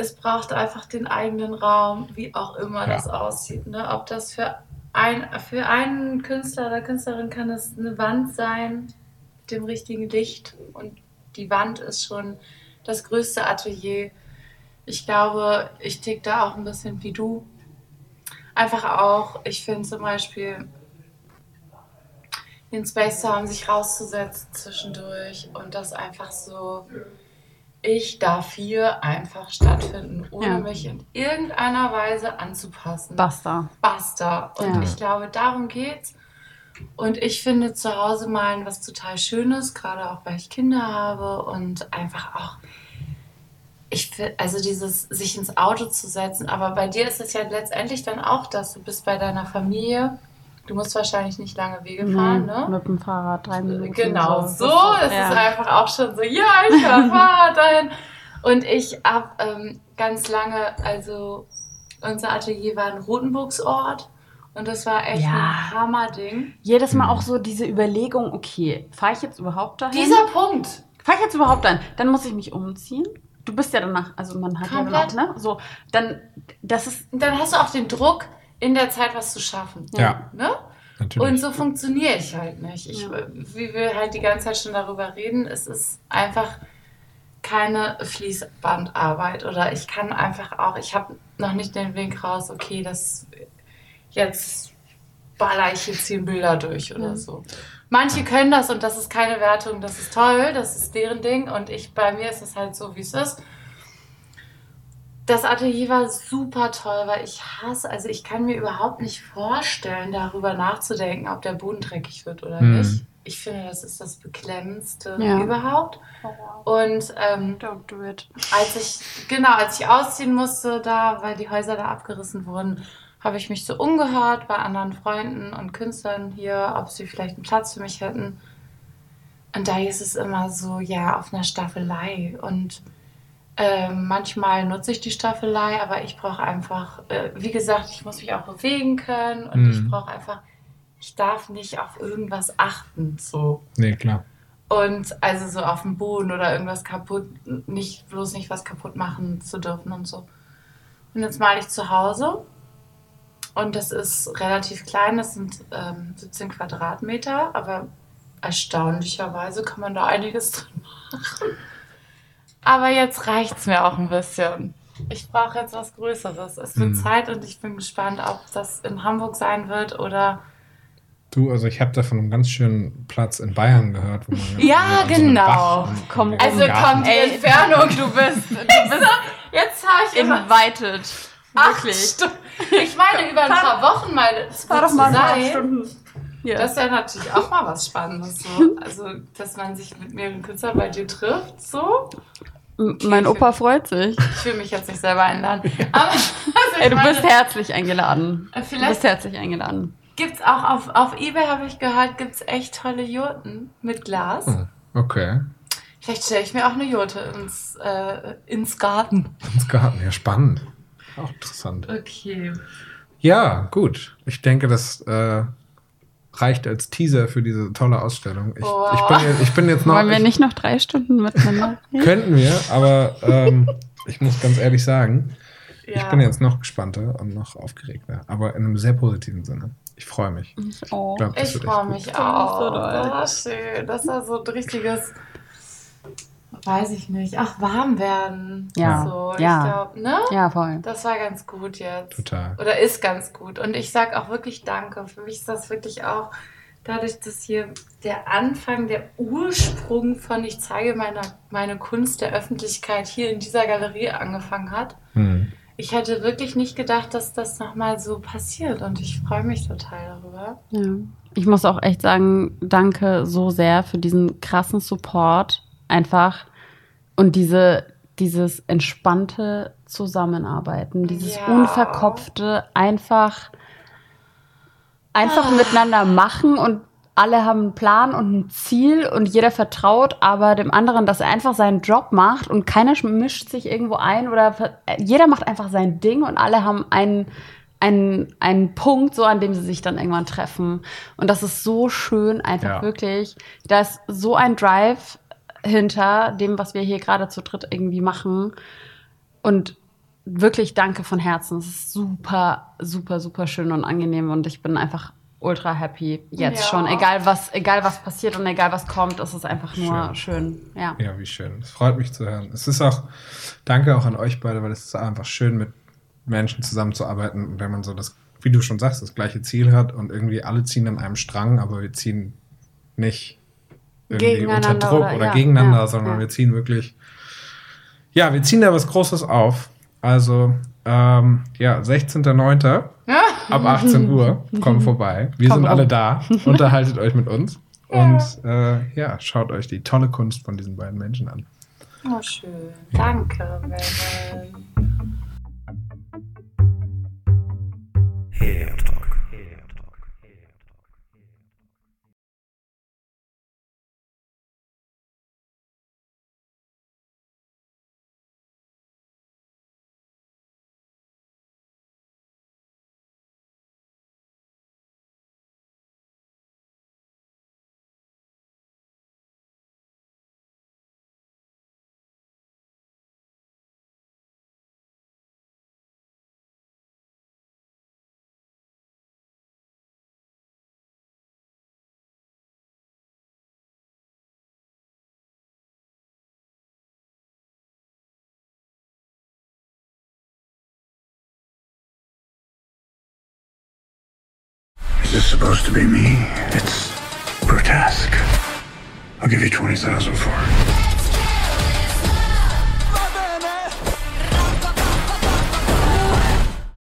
S4: es braucht einfach den eigenen Raum, wie auch immer
S2: Ja.
S4: das aussieht. Ne? Ob das für, ein, für einen Künstler oder Künstlerin kann es eine Wand sein mit dem richtigen Licht und die Wand ist schon das größte Atelier. Ich glaube, ich tick da auch ein bisschen wie du. Einfach auch, ich finde zum Beispiel den Space zu haben, sich rauszusetzen zwischendurch und das einfach so, ich darf hier einfach stattfinden, ohne
S3: Ja.
S4: mich in irgendeiner Weise anzupassen.
S3: Basta.
S4: Basta. Und
S3: Ja.
S4: ich glaube, darum geht's. Und ich finde zu Hause malen was total Schönes, gerade auch weil ich Kinder habe und einfach auch, ich also dieses sich ins Auto zu setzen, aber bei dir ist es ja letztendlich dann auch das, du bist bei deiner Familie, du musst wahrscheinlich nicht lange Wege fahren,
S3: Nee,
S4: ne?
S3: Mit dem Fahrrad drei Minuten.
S4: Genau, so. Es
S3: ja.
S4: ist einfach auch schon so, ja, ich fahr Fahrrad dahin. Und ich habe ähm, ganz lange, also unser Atelier war ein Rotenburgsort und das war echt
S3: Ja.
S4: ein Hammerding.
S3: Jedes Mal auch so diese Überlegung, okay, fahre ich jetzt überhaupt dahin?
S4: Dieser Punkt,
S3: Fahr ich jetzt überhaupt dahin? Dann muss ich mich umziehen. Du bist ja danach, also man hat
S4: Komplett.
S3: ja dann auch, ne? So, dann, das ist,
S4: und dann hast du auch den Druck, in der Zeit was zu schaffen.
S2: Ja,
S4: Ne?
S2: natürlich.
S4: Und so funktioniere ich halt nicht. Ich,
S3: Ja.
S4: Wie wir halt die ganze Zeit schon darüber reden, es ist einfach keine Fließbandarbeit oder ich kann einfach auch, ich habe noch nicht den Weg raus, okay, das jetzt baller ich hier zehn Bilder durch oder so. Manche können das und das ist keine Wertung, das ist toll, das ist deren Ding und ich, bei mir ist es halt so, wie es ist. Das Atelier war super toll, weil ich hasse, also ich kann mir überhaupt nicht vorstellen, darüber nachzudenken, ob der Boden dreckig wird oder
S2: Mhm.
S4: nicht. Ich finde, das ist das Beklemmendste
S3: Ja.
S4: überhaupt. Und ähm,
S3: don't do it.
S4: als ich, genau, als ich ausziehen musste, da, weil die Häuser da abgerissen wurden, habe ich mich so umgehört bei anderen Freunden und Künstlern hier, ob sie vielleicht einen Platz für mich hätten. Und da ist es immer so, ja, auf einer Staffelei. Und ähm, manchmal nutze ich die Staffelei, aber ich brauche einfach, äh, wie gesagt, ich muss mich auch bewegen können und
S2: Mhm.
S4: ich brauche einfach, ich darf nicht auf irgendwas achten, so.
S2: Nee, klar.
S4: Und also so auf dem Boden oder irgendwas kaputt, nicht bloß nicht was kaputt machen zu dürfen und so. Und jetzt male ich zu Hause. Und das ist relativ klein, das sind ähm, 17 Quadratmeter, aber erstaunlicherweise kann man da einiges drin machen. Aber jetzt reicht es mir auch ein bisschen. Ich brauche jetzt was Größeres. Es wird
S2: Mhm.
S4: Zeit und ich bin gespannt, ob das in Hamburg sein wird oder
S2: Du, also ich habe da von einem ganz schönen Platz in Bayern gehört, wo man
S4: Ja,
S2: so
S4: genau.
S2: Und-
S3: Komm,
S4: Also die
S3: Ey,
S4: Entfernung.
S3: Du bist, du bist
S4: Jetzt habe ich immer
S3: invited.
S4: acht
S3: Wirklich.
S4: Stunden. Ich meine, über ein paar Wochen mal
S3: Fahr doch mal ein paar
S4: sein.
S3: Stunden. Hier.
S4: Das ist ja natürlich auch mal was Spannendes. So. Also, dass man sich mit mehreren Künstlern bei dir trifft. So.
S3: Mein Opa freut sich.
S4: Ich fühle mich jetzt nicht selber einladen. Aber also
S3: Ey, du
S4: meine,
S3: bist herzlich eingeladen.
S4: äh,
S3: Du
S4: Vielleicht
S3: bist herzlich eingeladen.
S4: gibt es auch auf, auf Ebay, habe ich gehört, gibt es echt tolle Jurten mit Glas.
S2: Oh, okay.
S4: Vielleicht stelle ich mir auch eine Jurte ins, äh, ins Garten.
S2: Ins Garten, ja spannend. Auch interessant.
S4: Okay.
S2: Ja, gut. Ich denke, das äh, reicht als Teaser für diese tolle Ausstellung. Ich,
S4: Wow.
S2: ich, bin, jetzt, ich bin jetzt noch.
S3: Wollen wir
S2: ich,
S3: nicht noch drei Stunden miteinander?
S2: Könnten wir, aber ähm, ich muss ganz ehrlich sagen, ich
S4: Ja.
S2: bin jetzt noch gespannter und noch aufgeregter, aber in einem sehr positiven Sinne. Ich freue mich.
S3: Oh.
S2: Ich das
S4: Ich freue mich
S3: so
S4: auch. Oh, schön. Das war so ein richtiges, weiß ich nicht, ach, warm werden.
S3: Ja.
S4: So,
S3: Ja.
S4: ich glaube, ne?
S3: Ja, voll.
S4: Das war ganz gut jetzt.
S2: Total.
S4: Oder ist ganz gut. Und ich sage auch wirklich Danke. Für mich ist das wirklich auch dadurch, dass hier der Anfang, der Ursprung von ich zeige meine, meine Kunst der Öffentlichkeit hier in dieser Galerie angefangen hat.
S2: Hm.
S4: Ich hätte wirklich nicht gedacht, dass das nochmal so passiert. Und ich freue mich total darüber.
S3: Ja. Ich muss auch echt sagen, danke so sehr für diesen krassen Support. Einfach. Und diese, dieses entspannte Zusammenarbeiten, dieses
S4: Ja.
S3: unverkopfte, einfach, einfach miteinander machen und alle haben einen Plan und ein Ziel und jeder vertraut aber dem anderen, dass er einfach seinen Job macht und keiner sch- mischt sich irgendwo ein oder jeder macht einfach sein Ding und alle haben einen, einen, einen Punkt, so an dem sie sich dann irgendwann treffen. Und das ist so schön, einfach
S2: Ja.
S3: wirklich. Da ist so ein Drive hinter dem, was wir hier gerade zu dritt irgendwie machen. Und wirklich danke von Herzen. Es ist super, super, super schön und angenehm und ich bin einfach ultra happy jetzt
S4: Ja.
S3: schon. Egal was, egal was passiert und egal was kommt, es ist einfach nur schön. Ja.
S2: Ja, wie schön. Es freut mich zu hören. Es ist auch, danke auch an euch beide, weil es ist einfach schön, mit Menschen zusammenzuarbeiten, wenn man so das, wie du schon sagst, das gleiche Ziel hat und irgendwie alle ziehen an einem Strang, aber wir ziehen nicht irgendwie unter Druck
S3: oder-
S2: oder,
S3: ja,
S2: gegeneinander,
S3: ja,
S2: sondern
S3: ja.
S2: wir ziehen wirklich, ja, wir ziehen da was Großes auf. Also, ähm, ja, 16.09. ab 18 Uhr, kommt vorbei. Wir
S3: Komm
S2: sind alle da. Unterhaltet euch mit uns. Und äh, ja, schaut euch die tolle Kunst von diesen beiden Menschen an.
S4: Oh, schön. Danke, Melvin.
S5: Hair Talk.
S1: Is supposed to be me? It's grotesque. I'll give you 20,000 for it.